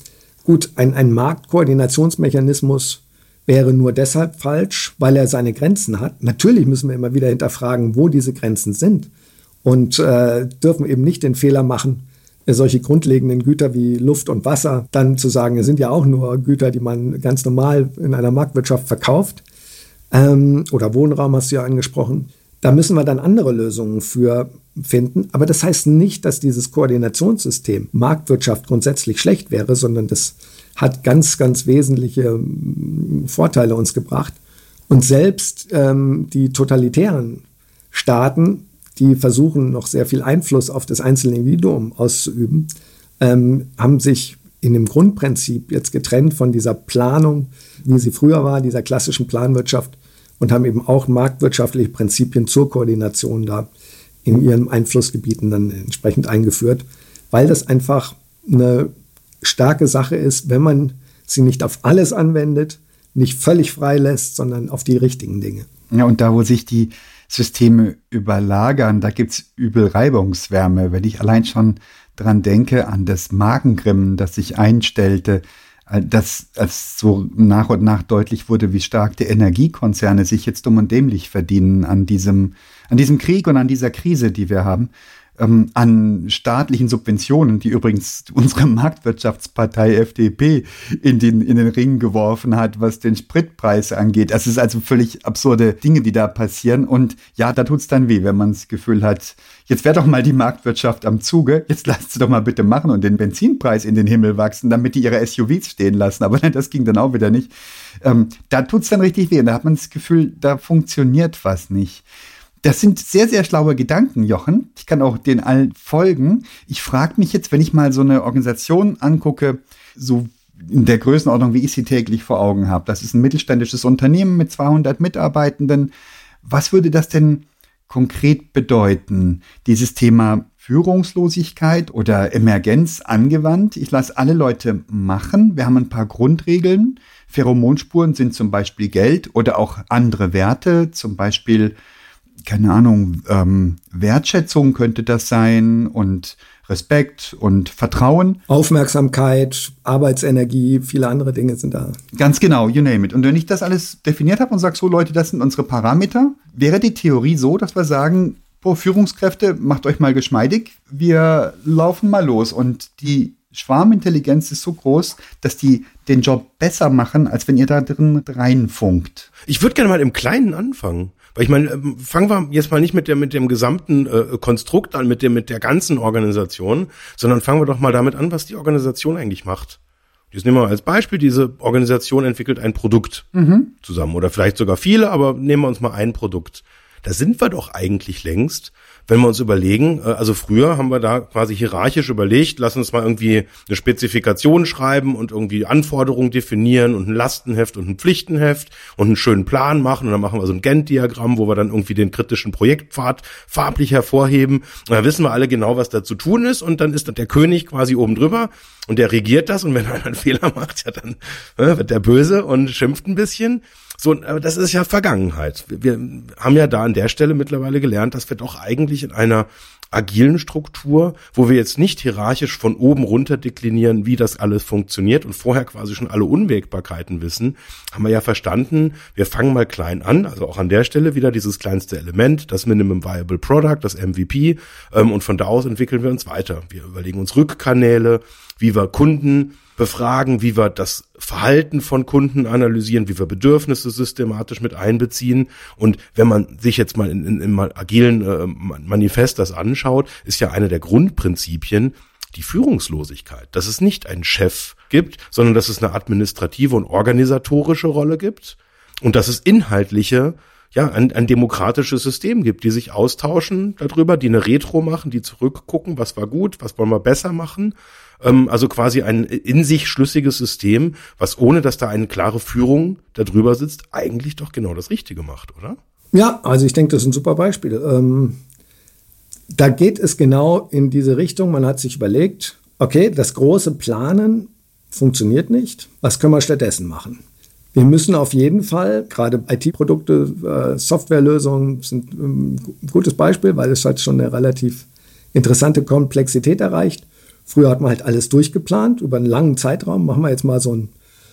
gut, ein, ein Marktkoordinationsmechanismus wäre nur deshalb falsch, weil er seine Grenzen hat. Natürlich müssen wir immer wieder hinterfragen, wo diese Grenzen sind und äh, dürfen eben nicht den Fehler machen, äh, solche grundlegenden Güter wie Luft und Wasser dann zu sagen, es sind ja auch nur Güter, die man ganz normal in einer Marktwirtschaft verkauft ähm, oder Wohnraum hast du ja angesprochen. Da müssen wir dann andere Lösungen für finden. Aber das heißt nicht, dass dieses Koordinationssystem Marktwirtschaft grundsätzlich schlecht wäre, sondern das hat ganz, ganz wesentliche ähm, Vorteile uns gebracht. Und selbst ähm, die totalitären Staaten, die versuchen, noch sehr viel Einfluss auf das einzelne Individuum auszuüben, ähm, haben sich in dem Grundprinzip jetzt getrennt von dieser Planung, wie sie früher war, dieser klassischen Planwirtschaft und haben eben auch marktwirtschaftliche Prinzipien zur Koordination da in ihren Einflussgebieten dann entsprechend eingeführt, weil das einfach eine starke Sache ist, wenn man sie nicht auf alles anwendet, nicht völlig frei lässt, sondern auf die richtigen Dinge. Ja, und da, wo sich die Systeme überlagern, da gibt es übel Reibungswärme. Wenn ich allein schon dran denke, an das Magengrimmen, das sich einstellte, äh, dass als so nach und nach deutlich wurde, wie stark die Energiekonzerne sich jetzt dumm und dämlich verdienen an diesem, an diesem Krieg und an dieser Krise, die wir haben, ähm, an staatlichen Subventionen, die übrigens unsere Marktwirtschaftspartei FDP in den, in den Ring geworfen hat, was den Spritpreis angeht. Es ist also völlig absurde Dinge, die da passieren. Und ja, da tut's dann weh, wenn man das Gefühl hat, jetzt wäre doch mal die Marktwirtschaft am Zuge, jetzt lasst sie doch mal bitte machen und den Benzinpreis in den Himmel wachsen, damit die ihre SUVs stehen lassen. Aber [LAUGHS] das ging dann auch wieder nicht. Ähm, da tut's dann richtig weh. Da hat man das Gefühl, da funktioniert was nicht. Das sind sehr, sehr schlaue Gedanken, Jochen. Ich kann auch den allen folgen. Ich frage mich jetzt, wenn ich mal so eine Organisation angucke, so in der Größenordnung, wie ich sie täglich vor Augen habe. Das ist ein mittelständisches Unternehmen mit 200 Mitarbeitenden. Was würde das denn konkret bedeuten, dieses Thema Führungslosigkeit oder Emergenz angewandt? Ich lasse alle Leute machen. Wir haben ein paar Grundregeln. Pheromonspuren sind zum Beispiel Geld oder auch andere Werte, zum Beispiel keine Ahnung, ähm, Wertschätzung könnte das sein und Respekt und Vertrauen. Aufmerksamkeit, Arbeitsenergie, viele andere Dinge sind da. Ganz genau, you name it. Und wenn ich das alles definiert habe und sage, so Leute, das sind unsere Parameter, wäre die Theorie so, dass wir sagen, pro Führungskräfte, macht euch mal geschmeidig, wir laufen mal los. Und die Schwarmintelligenz ist so groß, dass die den Job besser machen, als wenn ihr da drin reinfunkt. Ich würde gerne mal im Kleinen anfangen. Weil ich meine, ähm, fangen wir jetzt mal nicht mit der mit dem gesamten äh, Konstrukt an, mit dem mit der ganzen Organisation, sondern fangen wir doch mal damit an, was die Organisation eigentlich macht. Jetzt nehmen wir mal als Beispiel, diese Organisation entwickelt ein Produkt mhm. zusammen oder vielleicht sogar viele, aber nehmen wir uns mal ein Produkt. Da sind wir doch eigentlich längst, wenn wir uns überlegen, äh, also früher haben wir da quasi hierarchisch überlegt, lass uns mal irgendwie eine Spezifikation schreiben und irgendwie Anforderungen definieren und ein Lastenheft und ein Pflichtenheft und einen schönen Plan machen und dann machen wir so ein Gantt-Diagramm, wo wir dann irgendwie den kritischen Projektpfad farblich hervorheben. Und dann wissen wir alle genau, was da zu tun ist und dann ist der König quasi oben drüber und der regiert das und wenn einer einen Fehler macht, ja dann äh, wird der böse und schimpft ein bisschen. So, aber das ist ja Vergangenheit. Wir haben ja da an der Stelle mittlerweile gelernt, dass wir doch eigentlich in einer agilen Struktur, wo wir jetzt nicht hierarchisch von oben runter deklinieren, wie das alles funktioniert und vorher quasi schon alle Unwägbarkeiten wissen, haben wir ja verstanden, wir fangen mal klein an, also auch an der Stelle wieder dieses kleinste Element, das Minimum Viable Product, das MVP, ähm, und von da aus entwickeln wir uns weiter. Wir überlegen uns Rückkanäle, wie wir Kunden befragen, wie wir das Verhalten von Kunden analysieren, wie wir Bedürfnisse systematisch mit einbeziehen. Und wenn man sich jetzt mal in, in, im agilen äh, Manifest das anschaut, ist ja eine der Grundprinzipien die Führungslosigkeit, dass es nicht einen Chef gibt, sondern dass es eine administrative und organisatorische Rolle gibt. Und dass es inhaltliche ja, ein, ein demokratisches System gibt, die sich austauschen darüber, die eine Retro machen, die zurückgucken, was war gut, was wollen wir besser machen ähm, also quasi ein in sich schlüssiges System, was ohne dass da eine klare Führung darüber sitzt, eigentlich doch genau das Richtige macht, oder? Ja, also ich denke, das ist ein super Beispiel. Ähm, da geht es genau in diese Richtung. Man hat sich überlegt, okay, das große Planen funktioniert nicht. Was können wir stattdessen machen? Wir müssen auf jeden Fall, gerade IT-Produkte, äh, Softwarelösungen sind ähm, ein gutes Beispiel, weil es halt schon eine relativ interessante Komplexität erreicht. Früher hat man halt alles durchgeplant über einen langen Zeitraum. Machen wir jetzt mal so ein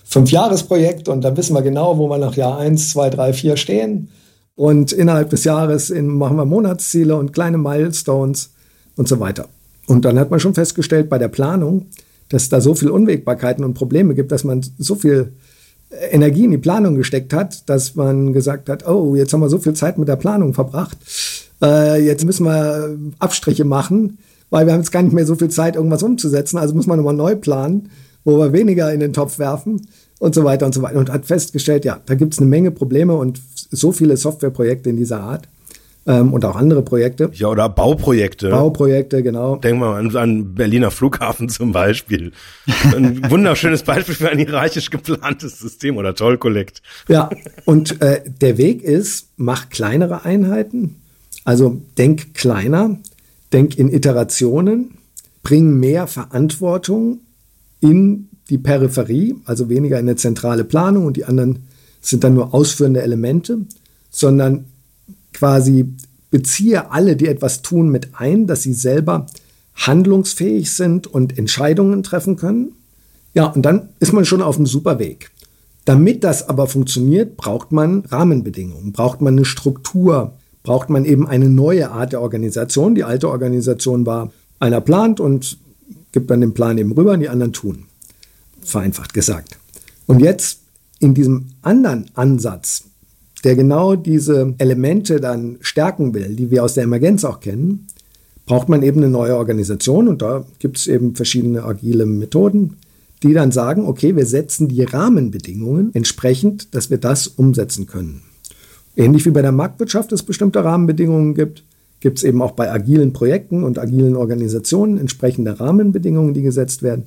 Fünfjahresprojekt und dann wissen wir genau, wo wir nach Jahr eins, zwei, drei, vier stehen. Und innerhalb des Jahres in, machen wir Monatsziele und kleine Milestones und so weiter. Und dann hat man schon festgestellt bei der Planung, dass es da so viele Unwägbarkeiten und Probleme gibt, dass man so viel Energie in die Planung gesteckt hat, dass man gesagt hat, oh, jetzt haben wir so viel Zeit mit der Planung verbracht, äh, jetzt müssen wir Abstriche machen weil wir haben jetzt gar nicht mehr so viel Zeit, irgendwas umzusetzen. Also muss man nochmal neu planen, wo wir weniger in den Topf werfen und so weiter und so weiter. Und hat festgestellt, ja, da gibt es eine Menge Probleme und so viele Softwareprojekte in dieser Art. Ähm, und auch andere Projekte. Ja, oder Bauprojekte. Bauprojekte, genau. Denken wir mal an, Berliner Flughafen [LAUGHS] zum Beispiel. Ein wunderschönes Beispiel für ein hierarchisch geplantes System oder Tollkollekt. Ja, und äh, der Weg ist, mach kleinere Einheiten. Also denk kleiner, denk in Iterationen, bring mehr Verantwortung in die Peripherie, also weniger in eine zentrale Planung und die anderen sind dann nur ausführende Elemente, sondern quasi beziehe alle, die etwas tun, mit ein, dass sie selber handlungsfähig sind und Entscheidungen treffen können. Ja, und dann ist man schon auf einem super Weg. Damit das aber funktioniert, braucht man Rahmenbedingungen, braucht man eine Struktur, braucht man eben eine neue Art der Organisation. Die alte Organisation war, einer plant und gibt dann den Plan eben rüber und die anderen tun. Vereinfacht gesagt. Und jetzt in diesem anderen Ansatz, der genau diese Elemente dann stärken will, die wir aus der Emergenz auch kennen, braucht man eben eine neue Organisation und da gibt es eben verschiedene agile Methoden, die dann sagen, okay, wir setzen die Rahmenbedingungen entsprechend, dass wir das umsetzen können. Ähnlich wie bei der Marktwirtschaft es bestimmte Rahmenbedingungen gibt, gibt es eben auch bei agilen Projekten und agilen Organisationen entsprechende Rahmenbedingungen, die gesetzt werden,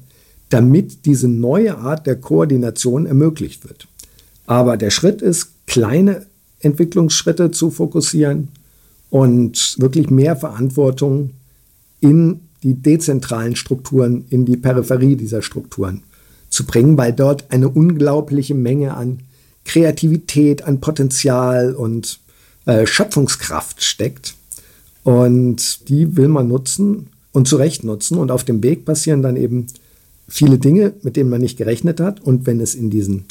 damit diese neue Art der Koordination ermöglicht wird. Aber der Schritt ist, kleine Entwicklungsschritte zu fokussieren und wirklich mehr Verantwortung in die dezentralen Strukturen, in die Peripherie dieser Strukturen zu bringen, weil dort eine unglaubliche Menge an Kreativität, an Potenzial und äh, Schöpfungskraft steckt. Und die will man nutzen und zu Recht nutzen. Und auf dem Weg passieren dann eben viele Dinge, mit denen man nicht gerechnet hat. Und wenn es in diesen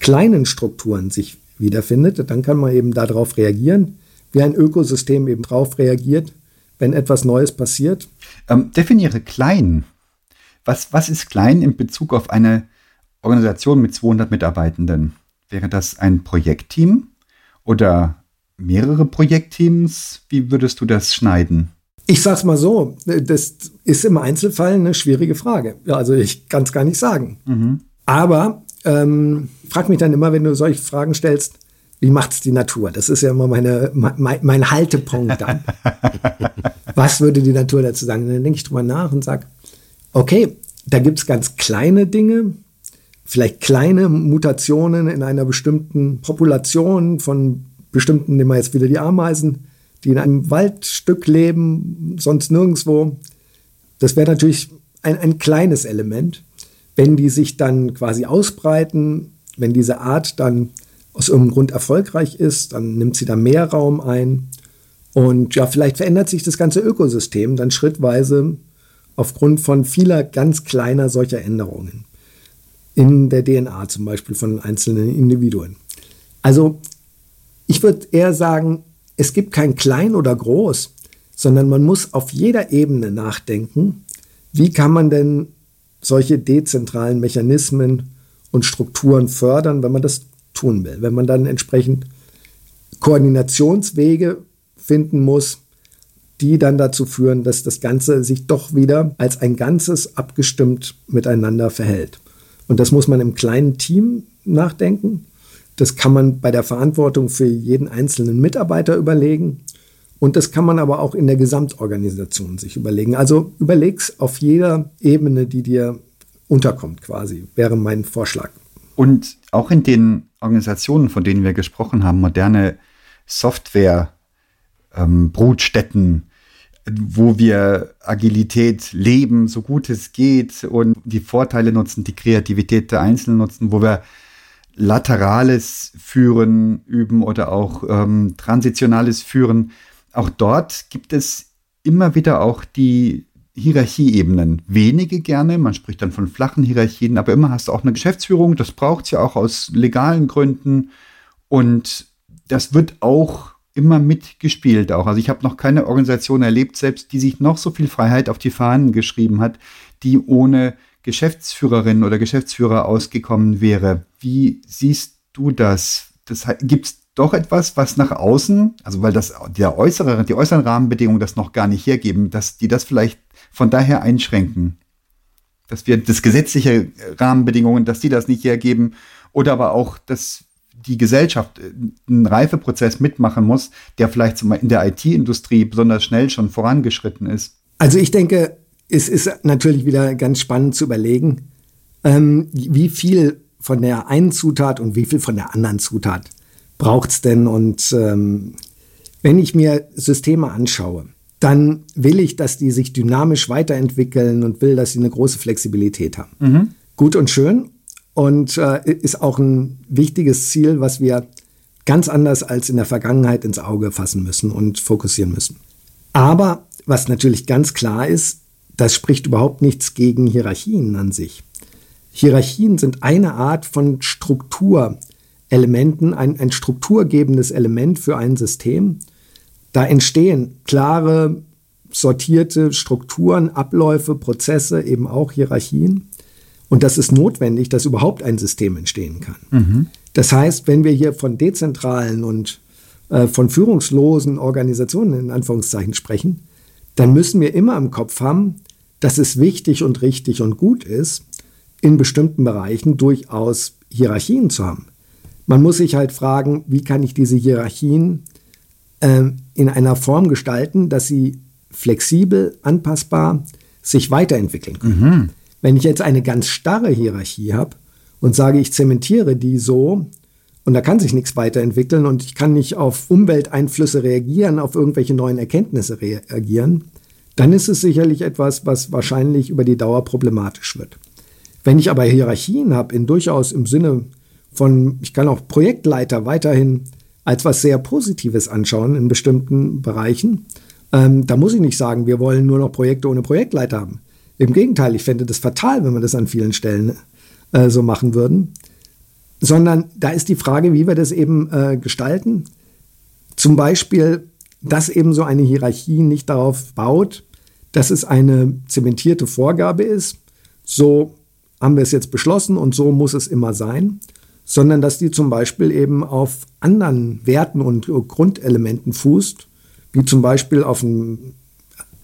kleinen Strukturen sich wiederfindet, dann kann man eben darauf reagieren, wie ein Ökosystem eben darauf reagiert, wenn etwas Neues passiert. Ähm, definiere klein. Was, was ist klein in Bezug auf eine Organisation mit 200 Mitarbeitenden? Wäre das ein Projektteam oder mehrere Projektteams? Wie würdest du das schneiden? Ich sag's mal so, das ist im Einzelfall eine schwierige Frage. Ja, also ich kann es gar nicht sagen. Mhm. Aber ähm, frag mich dann immer, wenn du solche Fragen stellst, wie macht's die Natur? Das ist ja immer meine, mein, mein Haltepunkt dann. [LAUGHS] Was würde die Natur dazu sagen? Und dann denke ich drüber nach und sage, okay, da gibt's ganz kleine Dinge, vielleicht kleine Mutationen in einer bestimmten Population von bestimmten, nehmen wir jetzt wieder die Ameisen, die in einem Waldstück leben, sonst nirgendwo. Das wäre natürlich ein, ein kleines Element. Wenn die sich dann quasi ausbreiten, wenn diese Art dann aus irgendeinem Grund erfolgreich ist, dann nimmt sie da mehr Raum ein. Und ja, vielleicht verändert sich das ganze Ökosystem dann schrittweise aufgrund von vieler ganz kleiner solcher Änderungen. In der DNA zum Beispiel von einzelnen Individuen. Also ich würde eher sagen, es gibt kein klein oder groß, sondern man muss auf jeder Ebene nachdenken, wie kann man denn solche dezentralen Mechanismen und Strukturen fördern, wenn man das tun will. Wenn man dann entsprechend Koordinationswege finden muss, die dann dazu führen, dass das Ganze sich doch wieder als ein Ganzes abgestimmt miteinander verhält. Und das muss man im kleinen Team nachdenken. Das kann man bei der Verantwortung für jeden einzelnen Mitarbeiter überlegen. Und das kann man aber auch in der Gesamtorganisation sich überlegen. Also überleg's auf jeder Ebene, die dir unterkommt quasi, wäre mein Vorschlag. Und auch in den Organisationen, von denen wir gesprochen haben, moderne Software, ähm, Brutstätten, wo wir Agilität leben, so gut es geht und die Vorteile nutzen, die Kreativität der Einzelnen nutzen, wo wir laterales Führen üben oder auch ähm, transitionales Führen. Auch dort gibt es immer wieder auch die Hierarchieebenen. Wenige gerne, man spricht dann von flachen Hierarchien, aber immer hast du auch eine Geschäftsführung, das braucht es ja auch aus legalen Gründen und das wird auch immer mitgespielt auch. Also ich habe noch keine Organisation erlebt, selbst die sich noch so viel Freiheit auf die Fahnen geschrieben hat, die ohne Geschäftsführerin oder Geschäftsführer ausgekommen wäre. Wie siehst du das? Das gibt es doch etwas, was nach außen, also weil das der äußere, die äußeren Rahmenbedingungen das noch gar nicht hergeben, dass die das vielleicht von daher einschränken. Dass wir das gesetzliche Rahmenbedingungen, dass die das nicht hergeben oder aber auch, dass die Gesellschaft einen Reifeprozess mitmachen muss, der vielleicht in der IT-Industrie besonders schnell schon vorangeschritten ist. Also ich denke, es ist natürlich wieder ganz spannend zu überlegen, ähm, wie viel von der einen Zutat und wie viel von der anderen Zutat braucht es denn. Und ähm, wenn ich mir Systeme anschaue, dann will ich, dass die sich dynamisch weiterentwickeln und will, dass sie eine große Flexibilität haben. Mhm. Gut und schön und äh, ist auch ein wichtiges Ziel, was wir ganz anders als in der Vergangenheit ins Auge fassen müssen und fokussieren müssen. Aber was natürlich ganz klar ist, das spricht überhaupt nichts gegen Hierarchien an sich. Hierarchien sind eine Art von Strukturelementen, ein, ein strukturgebendes Element für ein System. Da entstehen klare, sortierte Strukturen, Abläufe, Prozesse, eben auch Hierarchien. Und das ist notwendig, dass überhaupt ein System entstehen kann. Mhm. Das heißt, wenn wir hier von dezentralen und äh, von führungslosen Organisationen in Anführungszeichen sprechen, dann müssen wir immer im Kopf haben, dass es wichtig und richtig und gut ist, in bestimmten Bereichen durchaus Hierarchien zu haben. Man muss sich halt fragen, wie kann ich diese Hierarchien äh, in einer Form gestalten, dass sie flexibel, anpassbar sich weiterentwickeln können. Mhm. Wenn ich jetzt eine ganz starre Hierarchie habe und sage, ich zementiere die so, und da kann sich nichts weiterentwickeln und ich kann nicht auf Umwelteinflüsse reagieren, auf irgendwelche neuen Erkenntnisse reagieren, dann ist es sicherlich etwas, was wahrscheinlich über die Dauer problematisch wird. Wenn ich aber Hierarchien habe, in durchaus im Sinne von, ich kann auch Projektleiter weiterhin als was sehr Positives anschauen in bestimmten Bereichen, ähm, da muss ich nicht sagen, wir wollen nur noch Projekte ohne Projektleiter haben. Im Gegenteil, ich fände das fatal, wenn wir das an vielen Stellen äh, so machen würden. Sondern da ist die Frage, wie wir das eben äh, gestalten. Zum Beispiel dass eben so eine Hierarchie nicht darauf baut, dass es eine zementierte Vorgabe ist, so haben wir es jetzt beschlossen und so muss es immer sein, sondern dass die zum Beispiel eben auf anderen Werten und Grundelementen fußt, wie zum Beispiel auf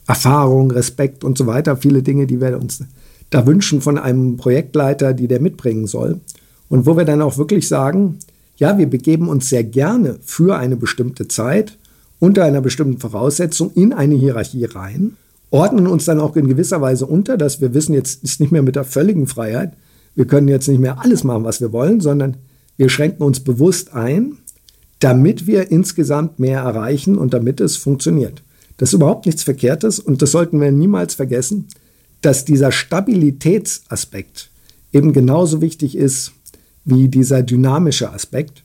Erfahrung, Respekt und so weiter, viele Dinge, die wir uns da wünschen von einem Projektleiter, die der mitbringen soll. Und wo wir dann auch wirklich sagen, ja, wir begeben uns sehr gerne für eine bestimmte Zeit unter einer bestimmten Voraussetzung in eine Hierarchie rein, ordnen uns dann auch in gewisser Weise unter, dass wir wissen, jetzt ist nicht mehr mit der völligen Freiheit, wir können jetzt nicht mehr alles machen, was wir wollen, sondern wir schränken uns bewusst ein, damit wir insgesamt mehr erreichen und damit es funktioniert. Das ist überhaupt nichts Verkehrtes und das sollten wir niemals vergessen, dass dieser Stabilitätsaspekt eben genauso wichtig ist wie dieser dynamische Aspekt.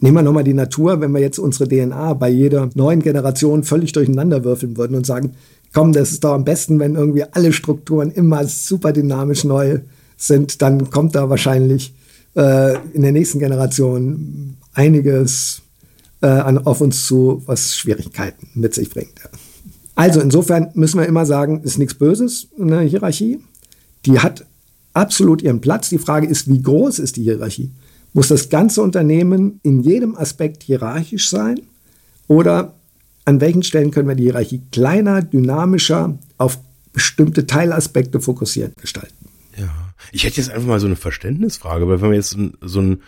Nehmen wir nochmal die Natur, wenn wir jetzt unsere DNA bei jeder neuen Generation völlig durcheinander würfeln würden und sagen, komm, das ist doch am besten, wenn irgendwie alle Strukturen immer super dynamisch neu sind, dann kommt da wahrscheinlich äh, in der nächsten Generation einiges äh, an, auf uns zu, was Schwierigkeiten mit sich bringt. Ja. Also insofern müssen wir immer sagen, ist nichts Böses, eine Hierarchie. Die hat absolut ihren Platz. Die Frage ist, wie groß ist die Hierarchie? Muss das ganze Unternehmen in jedem Aspekt hierarchisch sein? Oder an welchen Stellen können wir die Hierarchie kleiner, dynamischer, auf bestimmte Teilaspekte fokussiert gestalten? Ja, ich hätte jetzt einfach mal so eine Verständnisfrage, weil wenn wir jetzt so ein,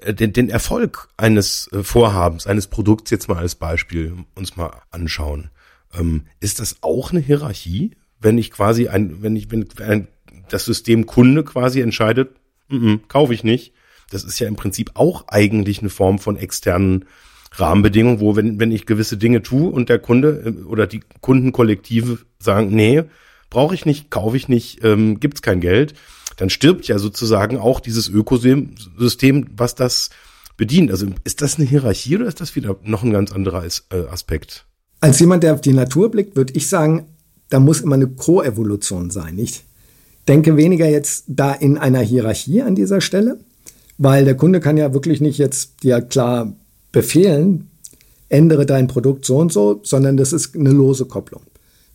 äh, den, den Erfolg eines äh, Vorhabens, eines Produkts jetzt mal als Beispiel uns mal anschauen, ähm, ist das auch eine Hierarchie, wenn ich quasi ein, wenn ich, wenn ein, das System Kunde quasi entscheidet, mm -mm, kaufe ich nicht. Das ist ja im Prinzip auch eigentlich eine Form von externen Rahmenbedingungen, wo wenn, wenn ich gewisse Dinge tue und der Kunde äh, oder die Kundenkollektive sagen, nee, brauche ich nicht, kaufe ich nicht, ähm, gibt's kein Geld, dann stirbt ja sozusagen auch dieses Ökosystem, was das bedient. Also ist das eine Hierarchie oder ist das wieder noch ein ganz anderer äh, Aspekt? Als jemand, der auf die Natur blickt, würde ich sagen, da muss immer eine Koevolution sein. Ich denke weniger jetzt da in einer Hierarchie an dieser Stelle, weil der Kunde kann ja wirklich nicht jetzt dir klar befehlen, ändere dein Produkt so und so, sondern das ist eine lose Kopplung.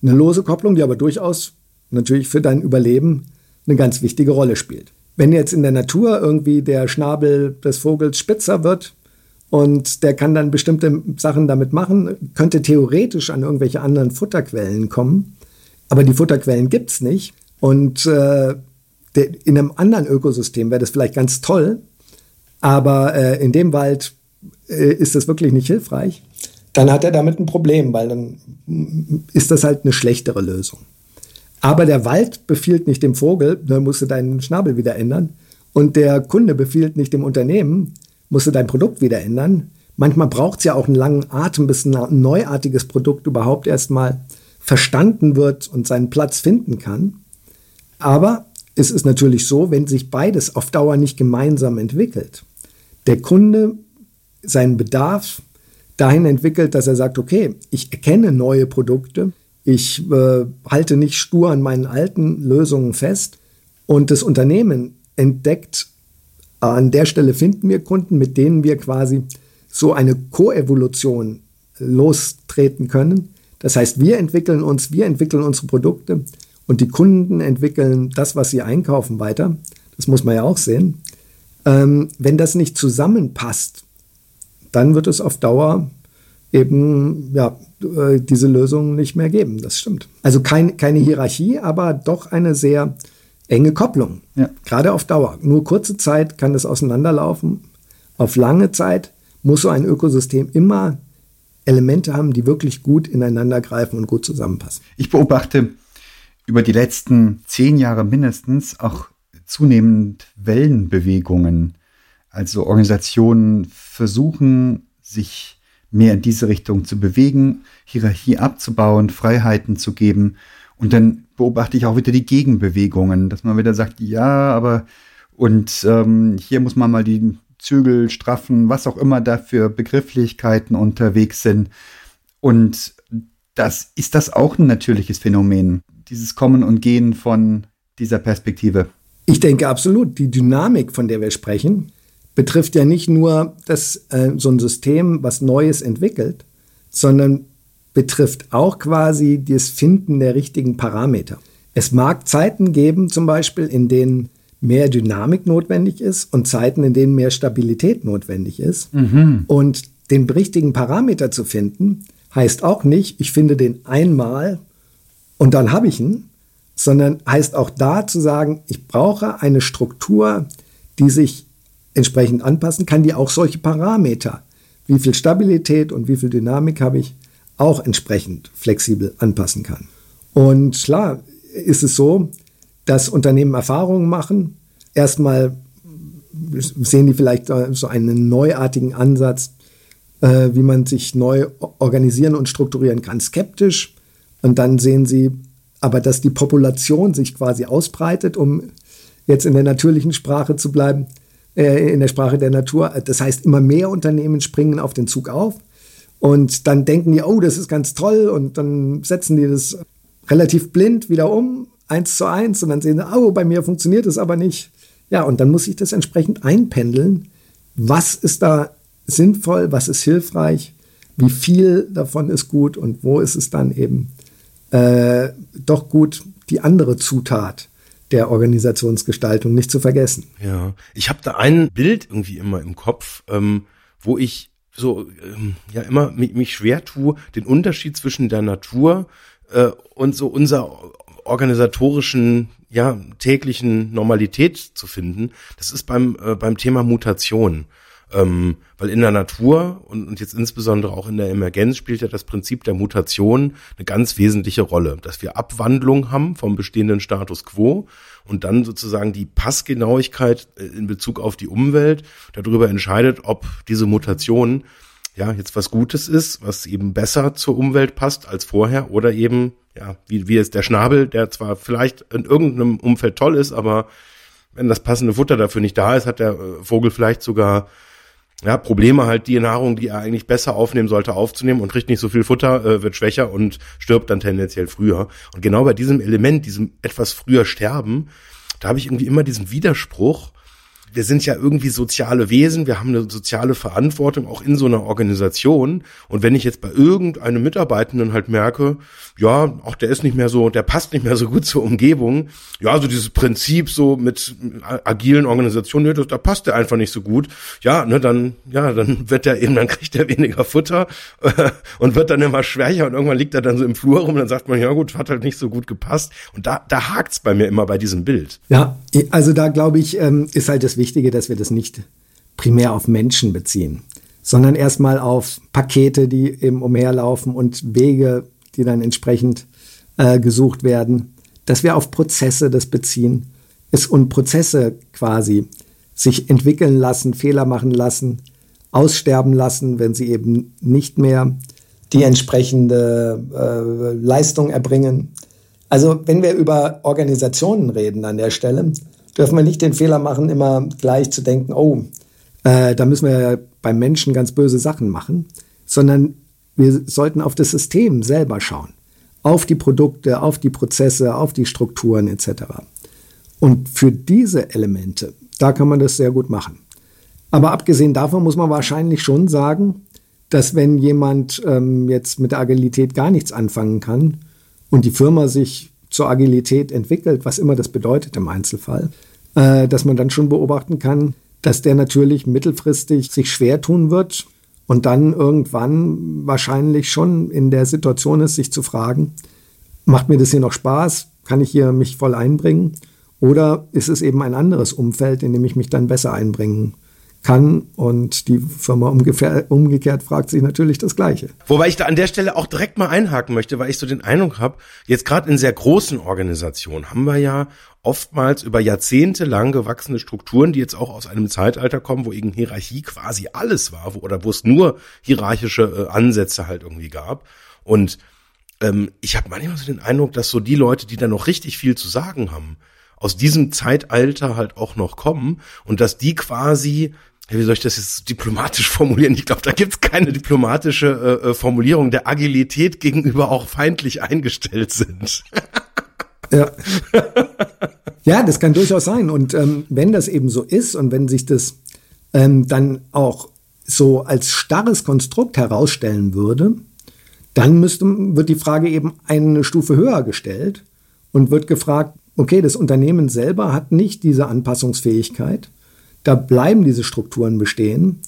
Eine lose Kopplung, die aber durchaus natürlich für dein Überleben eine ganz wichtige Rolle spielt. Wenn jetzt in der Natur irgendwie der Schnabel des Vogels spitzer wird, und der kann dann bestimmte Sachen damit machen, könnte theoretisch an irgendwelche anderen Futterquellen kommen. Aber die Futterquellen gibt es nicht. Und äh, der, in einem anderen Ökosystem wäre das vielleicht ganz toll. Aber äh, in dem Wald äh, ist das wirklich nicht hilfreich. Dann hat er damit ein Problem, weil dann ist das halt eine schlechtere Lösung. Aber der Wald befiehlt nicht dem Vogel, dann musst du deinen Schnabel wieder ändern. Und der Kunde befiehlt nicht dem Unternehmen, musst du dein Produkt wieder ändern. Manchmal braucht es ja auch einen langen Atem, bis ein neuartiges Produkt überhaupt erstmal verstanden wird und seinen Platz finden kann. Aber es ist natürlich so, wenn sich beides auf Dauer nicht gemeinsam entwickelt, der Kunde seinen Bedarf dahin entwickelt, dass er sagt, okay, ich erkenne neue Produkte, ich äh, halte nicht stur an meinen alten Lösungen fest und das Unternehmen entdeckt an der Stelle finden wir Kunden, mit denen wir quasi so eine Koevolution lostreten können. Das heißt, wir entwickeln uns, wir entwickeln unsere Produkte und die Kunden entwickeln das, was sie einkaufen, weiter. Das muss man ja auch sehen. Ähm, wenn das nicht zusammenpasst, dann wird es auf Dauer eben ja, äh, diese Lösung nicht mehr geben. Das stimmt. Also kein, keine Hierarchie, aber doch eine sehr enge Kopplung. Ja. Gerade auf Dauer. Nur kurze Zeit kann das auseinanderlaufen. Auf lange Zeit muss so ein Ökosystem immer Elemente haben, die wirklich gut ineinander greifen und gut zusammenpassen. Ich beobachte über die letzten zehn Jahre mindestens auch zunehmend Wellenbewegungen. Also Organisationen versuchen, sich mehr in diese Richtung zu bewegen, Hierarchie abzubauen, Freiheiten zu geben und dann beobachte ich auch wieder die Gegenbewegungen, dass man wieder sagt, ja, aber und ähm, hier muss man mal die Zügel straffen, was auch immer da für Begrifflichkeiten unterwegs sind. Und das ist das auch ein natürliches Phänomen, dieses Kommen und Gehen von dieser Perspektive. Ich denke absolut. Die Dynamik, von der wir sprechen, betrifft ja nicht nur das, äh, so ein System, was Neues entwickelt, sondern betrifft auch quasi das Finden der richtigen Parameter. Es mag Zeiten geben, zum Beispiel, in denen mehr Dynamik notwendig ist und Zeiten, in denen mehr Stabilität notwendig ist. Und den richtigen Parameter zu finden, heißt auch nicht, ich finde den einmal und dann habe ich ihn, sondern heißt auch da zu sagen, ich brauche eine Struktur, die sich entsprechend anpassen kann, die auch solche Parameter, wie viel Stabilität und wie viel Dynamik habe ich, auch entsprechend flexibel anpassen kann. Und klar ist es so, dass Unternehmen Erfahrungen machen. Erstmal sehen die vielleicht so einen neuartigen Ansatz, äh, wie man sich neu organisieren und strukturieren kann, skeptisch. Und dann sehen sie aber, dass die Population sich quasi ausbreitet, um jetzt in der natürlichen Sprache zu bleiben, äh, in der Sprache der Natur. Das heißt, immer mehr Unternehmen springen auf den Zug auf. Und dann denken die, oh, das ist ganz toll. Und dann setzen die das relativ blind wieder um, eins zu eins. Und dann sehen sie, oh, bei mir funktioniert es aber nicht. Ja, und dann muss ich das entsprechend einpendeln. Was ist da sinnvoll, was ist hilfreich, wie viel davon ist gut und wo ist es dann eben äh, doch gut, die andere Zutat der Organisationsgestaltung nicht zu vergessen. Ja, ich habe da ein Bild irgendwie immer im Kopf, ähm, wo ich so ähm, ja immer mich, mich schwer tue, den Unterschied zwischen der Natur äh, und so unser organisatorischen ja täglichen Normalität zu finden. Das ist beim äh, beim Thema Mutation. Ähm, weil in der Natur und, und jetzt insbesondere auch in der Emergenz spielt ja das Prinzip der Mutation eine ganz wesentliche Rolle, dass wir Abwandlung haben vom bestehenden Status quo und dann sozusagen die Passgenauigkeit äh, in Bezug auf die Umwelt darüber entscheidet, ob diese Mutation ja jetzt was Gutes ist, was eben besser zur Umwelt passt als vorher oder eben ja wie wie es der Schnabel, der zwar vielleicht in irgendeinem Umfeld toll ist, aber wenn das passende Futter dafür nicht da ist, hat der äh, Vogel vielleicht sogar ja, Probleme halt die Nahrung, die er eigentlich besser aufnehmen sollte, aufzunehmen und kriegt nicht so viel Futter, äh, wird schwächer und stirbt dann tendenziell früher. Und genau bei diesem Element, diesem etwas früher Sterben, da habe ich irgendwie immer diesen Widerspruch, wir sind ja irgendwie soziale Wesen, wir haben eine soziale Verantwortung auch in so einer Organisation. Und wenn ich jetzt bei irgendeinem Mitarbeitenden halt merke, ja, auch der ist nicht mehr so, der passt nicht mehr so gut zur Umgebung, ja, so dieses Prinzip so mit agilen Organisationen, das, da passt der einfach nicht so gut. Ja, ne, dann, ja, dann wird er eben, dann kriegt er weniger Futter [LAUGHS] und wird dann immer schwächer und irgendwann liegt er dann so im Flur rum, dann sagt man, ja gut, hat halt nicht so gut gepasst. Und da, da hakt's bei mir immer bei diesem Bild. Ja, also da glaube ich, ähm, ist halt das Wichtige, dass wir das nicht primär auf Menschen beziehen, sondern erstmal auf Pakete, die eben umherlaufen und Wege, die dann entsprechend äh, gesucht werden, dass wir auf Prozesse das beziehen es und Prozesse quasi sich entwickeln lassen, Fehler machen lassen, aussterben lassen, wenn sie eben nicht mehr die entsprechende äh, Leistung erbringen. Also wenn wir über Organisationen reden an der Stelle, dürfen wir nicht den Fehler machen, immer gleich zu denken, oh, äh, da müssen wir beim Menschen ganz böse Sachen machen, sondern wir sollten auf das System selber schauen, auf die Produkte, auf die Prozesse, auf die Strukturen etc. Und für diese Elemente, da kann man das sehr gut machen. Aber abgesehen davon muss man wahrscheinlich schon sagen, dass wenn jemand ähm, jetzt mit der Agilität gar nichts anfangen kann und die Firma sich zur Agilität entwickelt, was immer das bedeutet im Einzelfall, äh, dass man dann schon beobachten kann, dass der natürlich mittelfristig sich schwer tun wird und dann irgendwann wahrscheinlich schon in der Situation ist, sich zu fragen, macht mir das hier noch Spaß? Kann ich hier mich voll einbringen? Oder ist es eben ein anderes Umfeld, in dem ich mich dann besser einbringen kann. Und die Firma umgekehrt fragt sich natürlich das Gleiche. Wobei ich da an der Stelle auch direkt mal einhaken möchte, weil ich so den Eindruck habe, jetzt gerade in sehr großen Organisationen haben wir ja oftmals über Jahrzehnte lang gewachsene Strukturen, die jetzt auch aus einem Zeitalter kommen, wo eben Hierarchie quasi alles war, wo, oder wo es nur hierarchische äh, Ansätze halt irgendwie gab. Und ähm, ich habe manchmal so den Eindruck, dass so die Leute, die da noch richtig viel zu sagen haben, aus diesem Zeitalter halt auch noch kommen und dass die quasi wie soll ich das jetzt diplomatisch formulieren? Ich glaube, da gibt's keine diplomatische äh, äh, Formulierung der Agilität gegenüber auch feindlich eingestellt sind. [LAUGHS] ja. ja, das kann durchaus sein. Und ähm, wenn das eben so ist und wenn sich das ähm, dann auch so als starres Konstrukt herausstellen würde, dann müsste, wird die Frage eben eine Stufe höher gestellt und wird gefragt, okay, das Unternehmen selber hat nicht diese Anpassungsfähigkeit. Da bleiben diese Strukturen bestehen.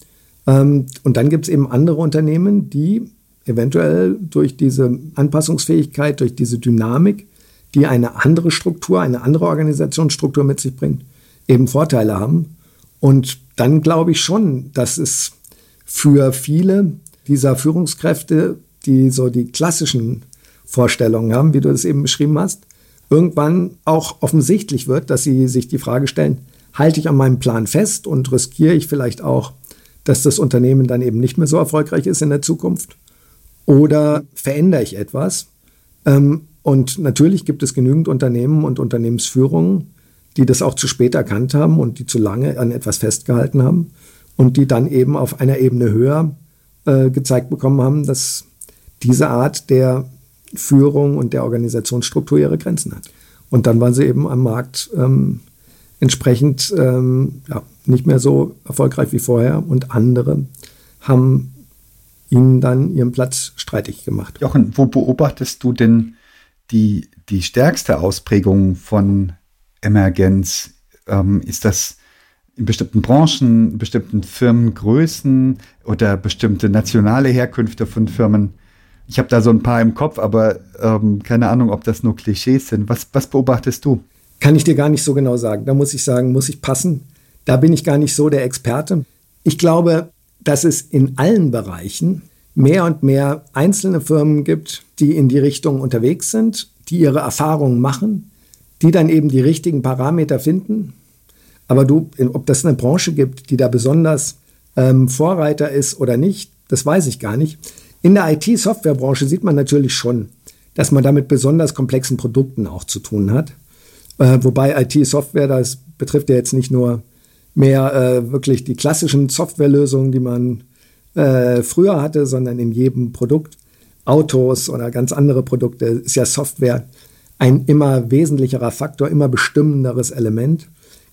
Ähm, und dann gibt es eben andere Unternehmen, die eventuell durch diese Anpassungsfähigkeit, durch diese Dynamik, die eine andere Struktur, eine andere Organisationsstruktur mit sich bringt, eben Vorteile haben. Und dann glaube ich schon, dass es für viele dieser Führungskräfte, die so die klassischen Vorstellungen haben, wie du das eben beschrieben hast, irgendwann auch offensichtlich wird, dass sie sich die Frage stellen, halte ich an meinem Plan fest und riskiere ich vielleicht auch, dass das Unternehmen dann eben nicht mehr so erfolgreich ist in der Zukunft? Oder verändere ich etwas? Ähm, und natürlich gibt es genügend Unternehmen und Unternehmensführungen, die das auch zu spät erkannt haben und die zu lange an etwas festgehalten haben und die dann eben auf einer Ebene höher äh, gezeigt bekommen haben, dass diese Art der Führung und der Organisationsstruktur ihre Grenzen hat. Und dann waren sie eben am Markt ähm, entsprechend ähm, ja, nicht mehr so erfolgreich wie vorher und andere haben ihnen dann ihren Platz streitig gemacht. Jochen, wo beobachtest du denn die, die stärkste Ausprägung von Emergenz? Ähm, ist das in bestimmten Branchen, in bestimmten Firmengrößen oder bestimmte nationale Herkünfte von Firmen? Ich habe da so ein paar im Kopf, aber ähm, keine Ahnung, ob das nur Klischees sind. Was, was beobachtest du? Kann ich dir gar nicht so genau sagen. Da muss ich sagen, muss ich passen. Da bin ich gar nicht so der Experte. Ich glaube, dass es in allen Bereichen mehr und mehr einzelne Firmen gibt, die in die Richtung unterwegs sind, die ihre Erfahrungen machen, die dann eben die richtigen Parameter finden. Aber du, ob das eine Branche gibt, die da besonders ähm, Vorreiter ist oder nicht, das weiß ich gar nicht. In der IT-Softwarebranche sieht man natürlich schon, dass man da mit besonders komplexen Produkten auch zu tun hat. Äh, wobei IT-Software, das betrifft ja jetzt nicht nur mehr äh, wirklich die klassischen Softwarelösungen, die man äh, früher hatte, sondern in jedem Produkt, Autos oder ganz andere Produkte, ist ja Software ein immer wesentlicherer Faktor, immer bestimmenderes Element.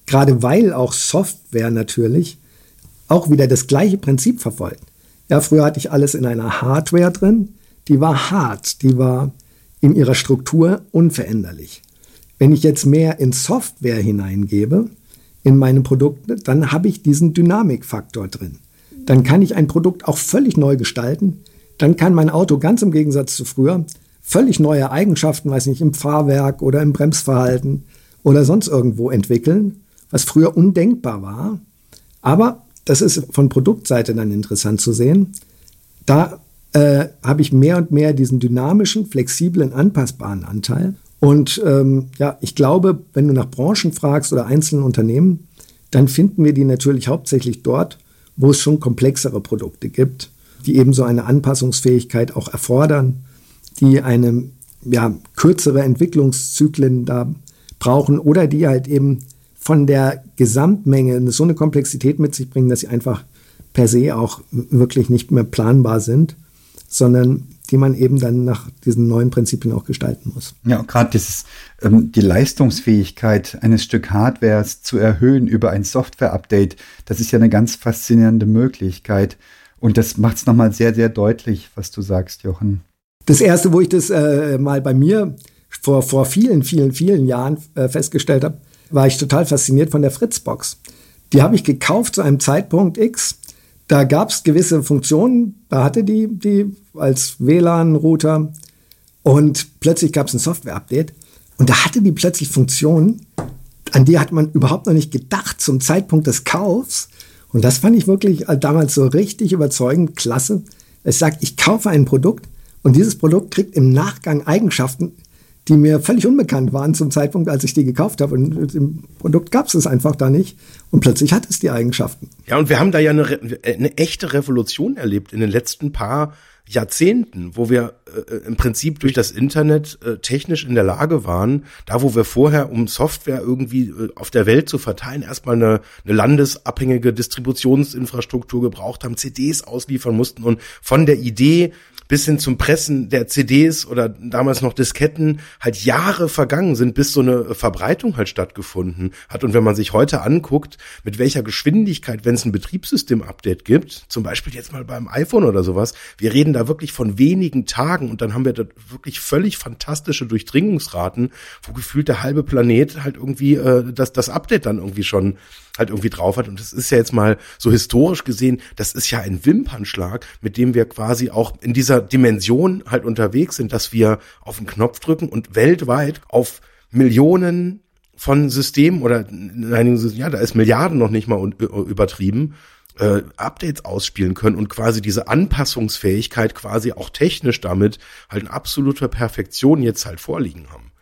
Gerade weil auch Software natürlich auch wieder das gleiche Prinzip verfolgt. Ja, früher hatte ich alles in einer Hardware drin, die war hart, die war in ihrer Struktur unveränderlich. Wenn ich jetzt mehr in Software hineingebe, in meine Produkte, dann habe ich diesen Dynamikfaktor drin. Dann kann ich ein Produkt auch völlig neu gestalten. Dann kann mein Auto ganz im Gegensatz zu früher völlig neue Eigenschaften, weiß nicht, im Fahrwerk oder im Bremsverhalten oder sonst irgendwo entwickeln, was früher undenkbar war. Aber das ist von Produktseite dann interessant zu sehen. Da äh, habe ich mehr und mehr diesen dynamischen, flexiblen, anpassbaren Anteil. Und ähm, ja, ich glaube, wenn du nach Branchen fragst oder einzelnen Unternehmen, dann finden wir die natürlich hauptsächlich dort, wo es schon komplexere Produkte gibt, die eben so eine Anpassungsfähigkeit auch erfordern, die eine ja, kürzere Entwicklungszyklen da brauchen oder die halt eben von der Gesamtmenge so eine Komplexität mit sich bringen, dass sie einfach per se auch wirklich nicht mehr planbar sind, sondern die man eben dann nach diesen neuen Prinzipien auch gestalten muss. Ja, gerade dieses, ähm, die Leistungsfähigkeit eines Stück Hardwares zu erhöhen über ein Software-Update, das ist ja eine ganz faszinierende Möglichkeit. Und das macht es nochmal sehr, sehr deutlich, was du sagst, Jochen. Das erste, wo ich das äh, mal bei mir vor, vor vielen, vielen, vielen Jahren äh, festgestellt habe, war ich total fasziniert von der Fritzbox. Die habe ich gekauft zu einem Zeitpunkt X da gab es gewisse Funktionen, da hatte die, die als WLAN-Router und plötzlich gab es ein Software-Update und da hatte die plötzlich Funktionen, an die hat man überhaupt noch nicht gedacht zum Zeitpunkt des Kaufs. Und das fand ich wirklich damals so richtig überzeugend, klasse. Es sagt, ich kaufe ein Produkt und dieses Produkt kriegt im Nachgang Eigenschaften, die mir völlig unbekannt waren zum Zeitpunkt, als ich die gekauft habe. Und im Produkt gab es es einfach da nicht. Und plötzlich hat es die Eigenschaften. Ja, und wir haben da ja eine, eine echte Revolution erlebt in den letzten paar Jahrzehnten, wo wir äh, im Prinzip durch das Internet äh, technisch in der Lage waren, da wo wir vorher, um Software irgendwie äh, auf der Welt zu verteilen, erstmal eine, eine landesabhängige Distributionsinfrastruktur gebraucht haben, CDs ausliefern mussten und von der Idee bis hin zum Pressen der CDs oder damals noch Disketten halt Jahre vergangen sind, bis so eine Verbreitung halt stattgefunden hat. Und wenn man sich heute anguckt, mit welcher Geschwindigkeit, wenn es ein Betriebssystem-Update gibt, zum Beispiel jetzt mal beim iPhone oder sowas, wir reden da da wirklich von wenigen Tagen und dann haben wir da wirklich völlig fantastische Durchdringungsraten, wo gefühlt der halbe Planet halt irgendwie äh, das, das Update dann irgendwie schon halt irgendwie drauf hat. Und das ist ja jetzt mal so historisch gesehen, das ist ja ein Wimpernschlag, mit dem wir quasi auch in dieser Dimension halt unterwegs sind, dass wir auf den Knopf drücken und weltweit auf Millionen von Systemen oder in einigen ja, da ist Milliarden noch nicht mal übertrieben, äh, Updates ausspielen können und quasi diese Anpassungsfähigkeit quasi auch technisch damit halt in absoluter Perfektion jetzt halt vorliegen haben.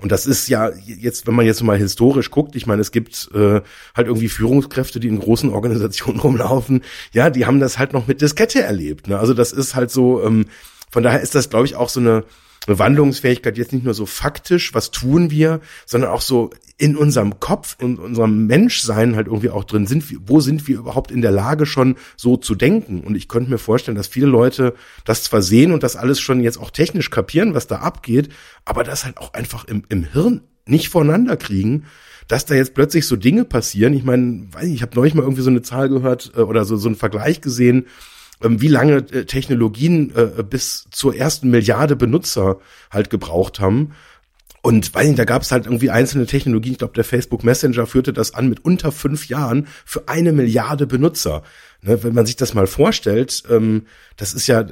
Und das ist ja jetzt, wenn man jetzt mal historisch guckt, ich meine, es gibt äh, halt irgendwie Führungskräfte, die in großen Organisationen [LAUGHS] rumlaufen, ja, die haben das halt noch mit Diskette erlebt. Ne? Also das ist halt so, ähm, von daher ist das, glaube ich, auch so eine eine Wandlungsfähigkeit jetzt nicht nur so faktisch, was tun wir, sondern auch so in unserem Kopf, in unserem Menschsein halt irgendwie auch drin sind. Wo sind wir überhaupt in der Lage schon so zu denken? Und ich könnte mir vorstellen, dass viele Leute das zwar sehen und das alles schon jetzt auch technisch kapieren, was da abgeht, aber das halt auch einfach im, im Hirn nicht voneinander kriegen dass da jetzt plötzlich so Dinge passieren. Ich meine, weiß nicht, ich habe neulich mal irgendwie so eine Zahl gehört äh, oder so so einen Vergleich gesehen, ähm, wie lange äh, Technologien äh, bis zur ersten Milliarde Benutzer halt gebraucht haben. Und nicht, da gab es halt irgendwie einzelne Technologien. Ich glaube, der Facebook Messenger führte das an mit unter fünf Jahren für eine Milliarde Benutzer. Ne, wenn man sich das mal vorstellt, ähm, das ist ja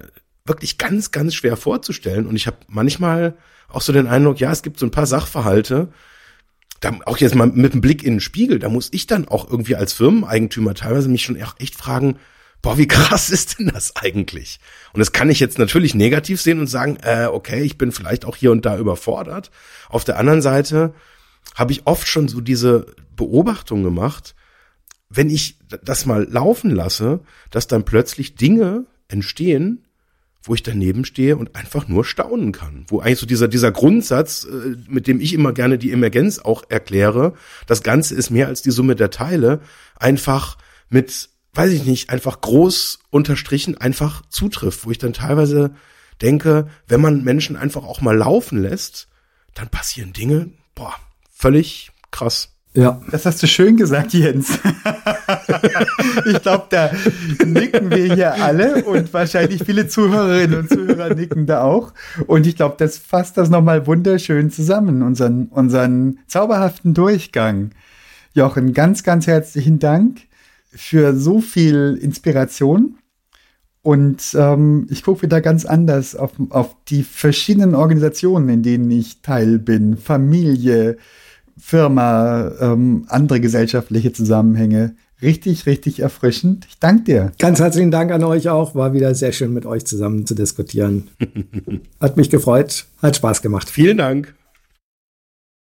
wirklich ganz, ganz schwer vorzustellen. Und ich habe manchmal auch so den Eindruck, ja, es gibt so ein paar Sachverhalte, da, auch jetzt mal mit dem Blick in den Spiegel, da muss ich dann auch irgendwie als Firmeneigentümer teilweise mich schon echt fragen, boah, wie krass [LAUGHS] ist denn das eigentlich? Und das kann ich jetzt natürlich negativ sehen und sagen, äh, okay, ich bin vielleicht auch hier und da überfordert. Auf der anderen Seite habe ich oft schon so diese Beobachtung gemacht, wenn ich das mal laufen lasse, dass dann plötzlich Dinge entstehen, wo ich daneben stehe und einfach nur staunen kann. Wo eigentlich so dieser, dieser Grundsatz, äh, mit dem ich immer gerne die Emergenz auch erkläre, das Ganze ist mehr als die Summe der Teile, einfach mit weiß ich nicht, einfach groß unterstrichen einfach zutrifft, wo ich dann teilweise denke, wenn man Menschen einfach auch mal laufen lässt, dann passieren Dinge, boah, völlig krass. Ja. Das hast du schön gesagt, Jens. [LAUGHS] ich glaube, da nicken wir hier alle und wahrscheinlich viele Zuhörerinnen und Zuhörer nicken da auch. Und ich glaube, das fasst das nochmal wunderschön zusammen, unseren, unseren zauberhaften Durchgang. Jochen, ganz, ganz herzlichen Dank für so viel Inspiration. Und ähm, ich gucke wieder ganz anders auf, auf die verschiedenen Organisationen, in denen ich Teil bin. Familie, Firma, ähm, andere gesellschaftliche Zusammenhänge. Richtig, richtig erfrischend. Ich danke dir. Ganz herzlichen Dank an euch auch. War wieder sehr schön mit euch zusammen zu diskutieren. [LAUGHS] Hat mich gefreut. Hat Spaß gemacht. Vielen Dank.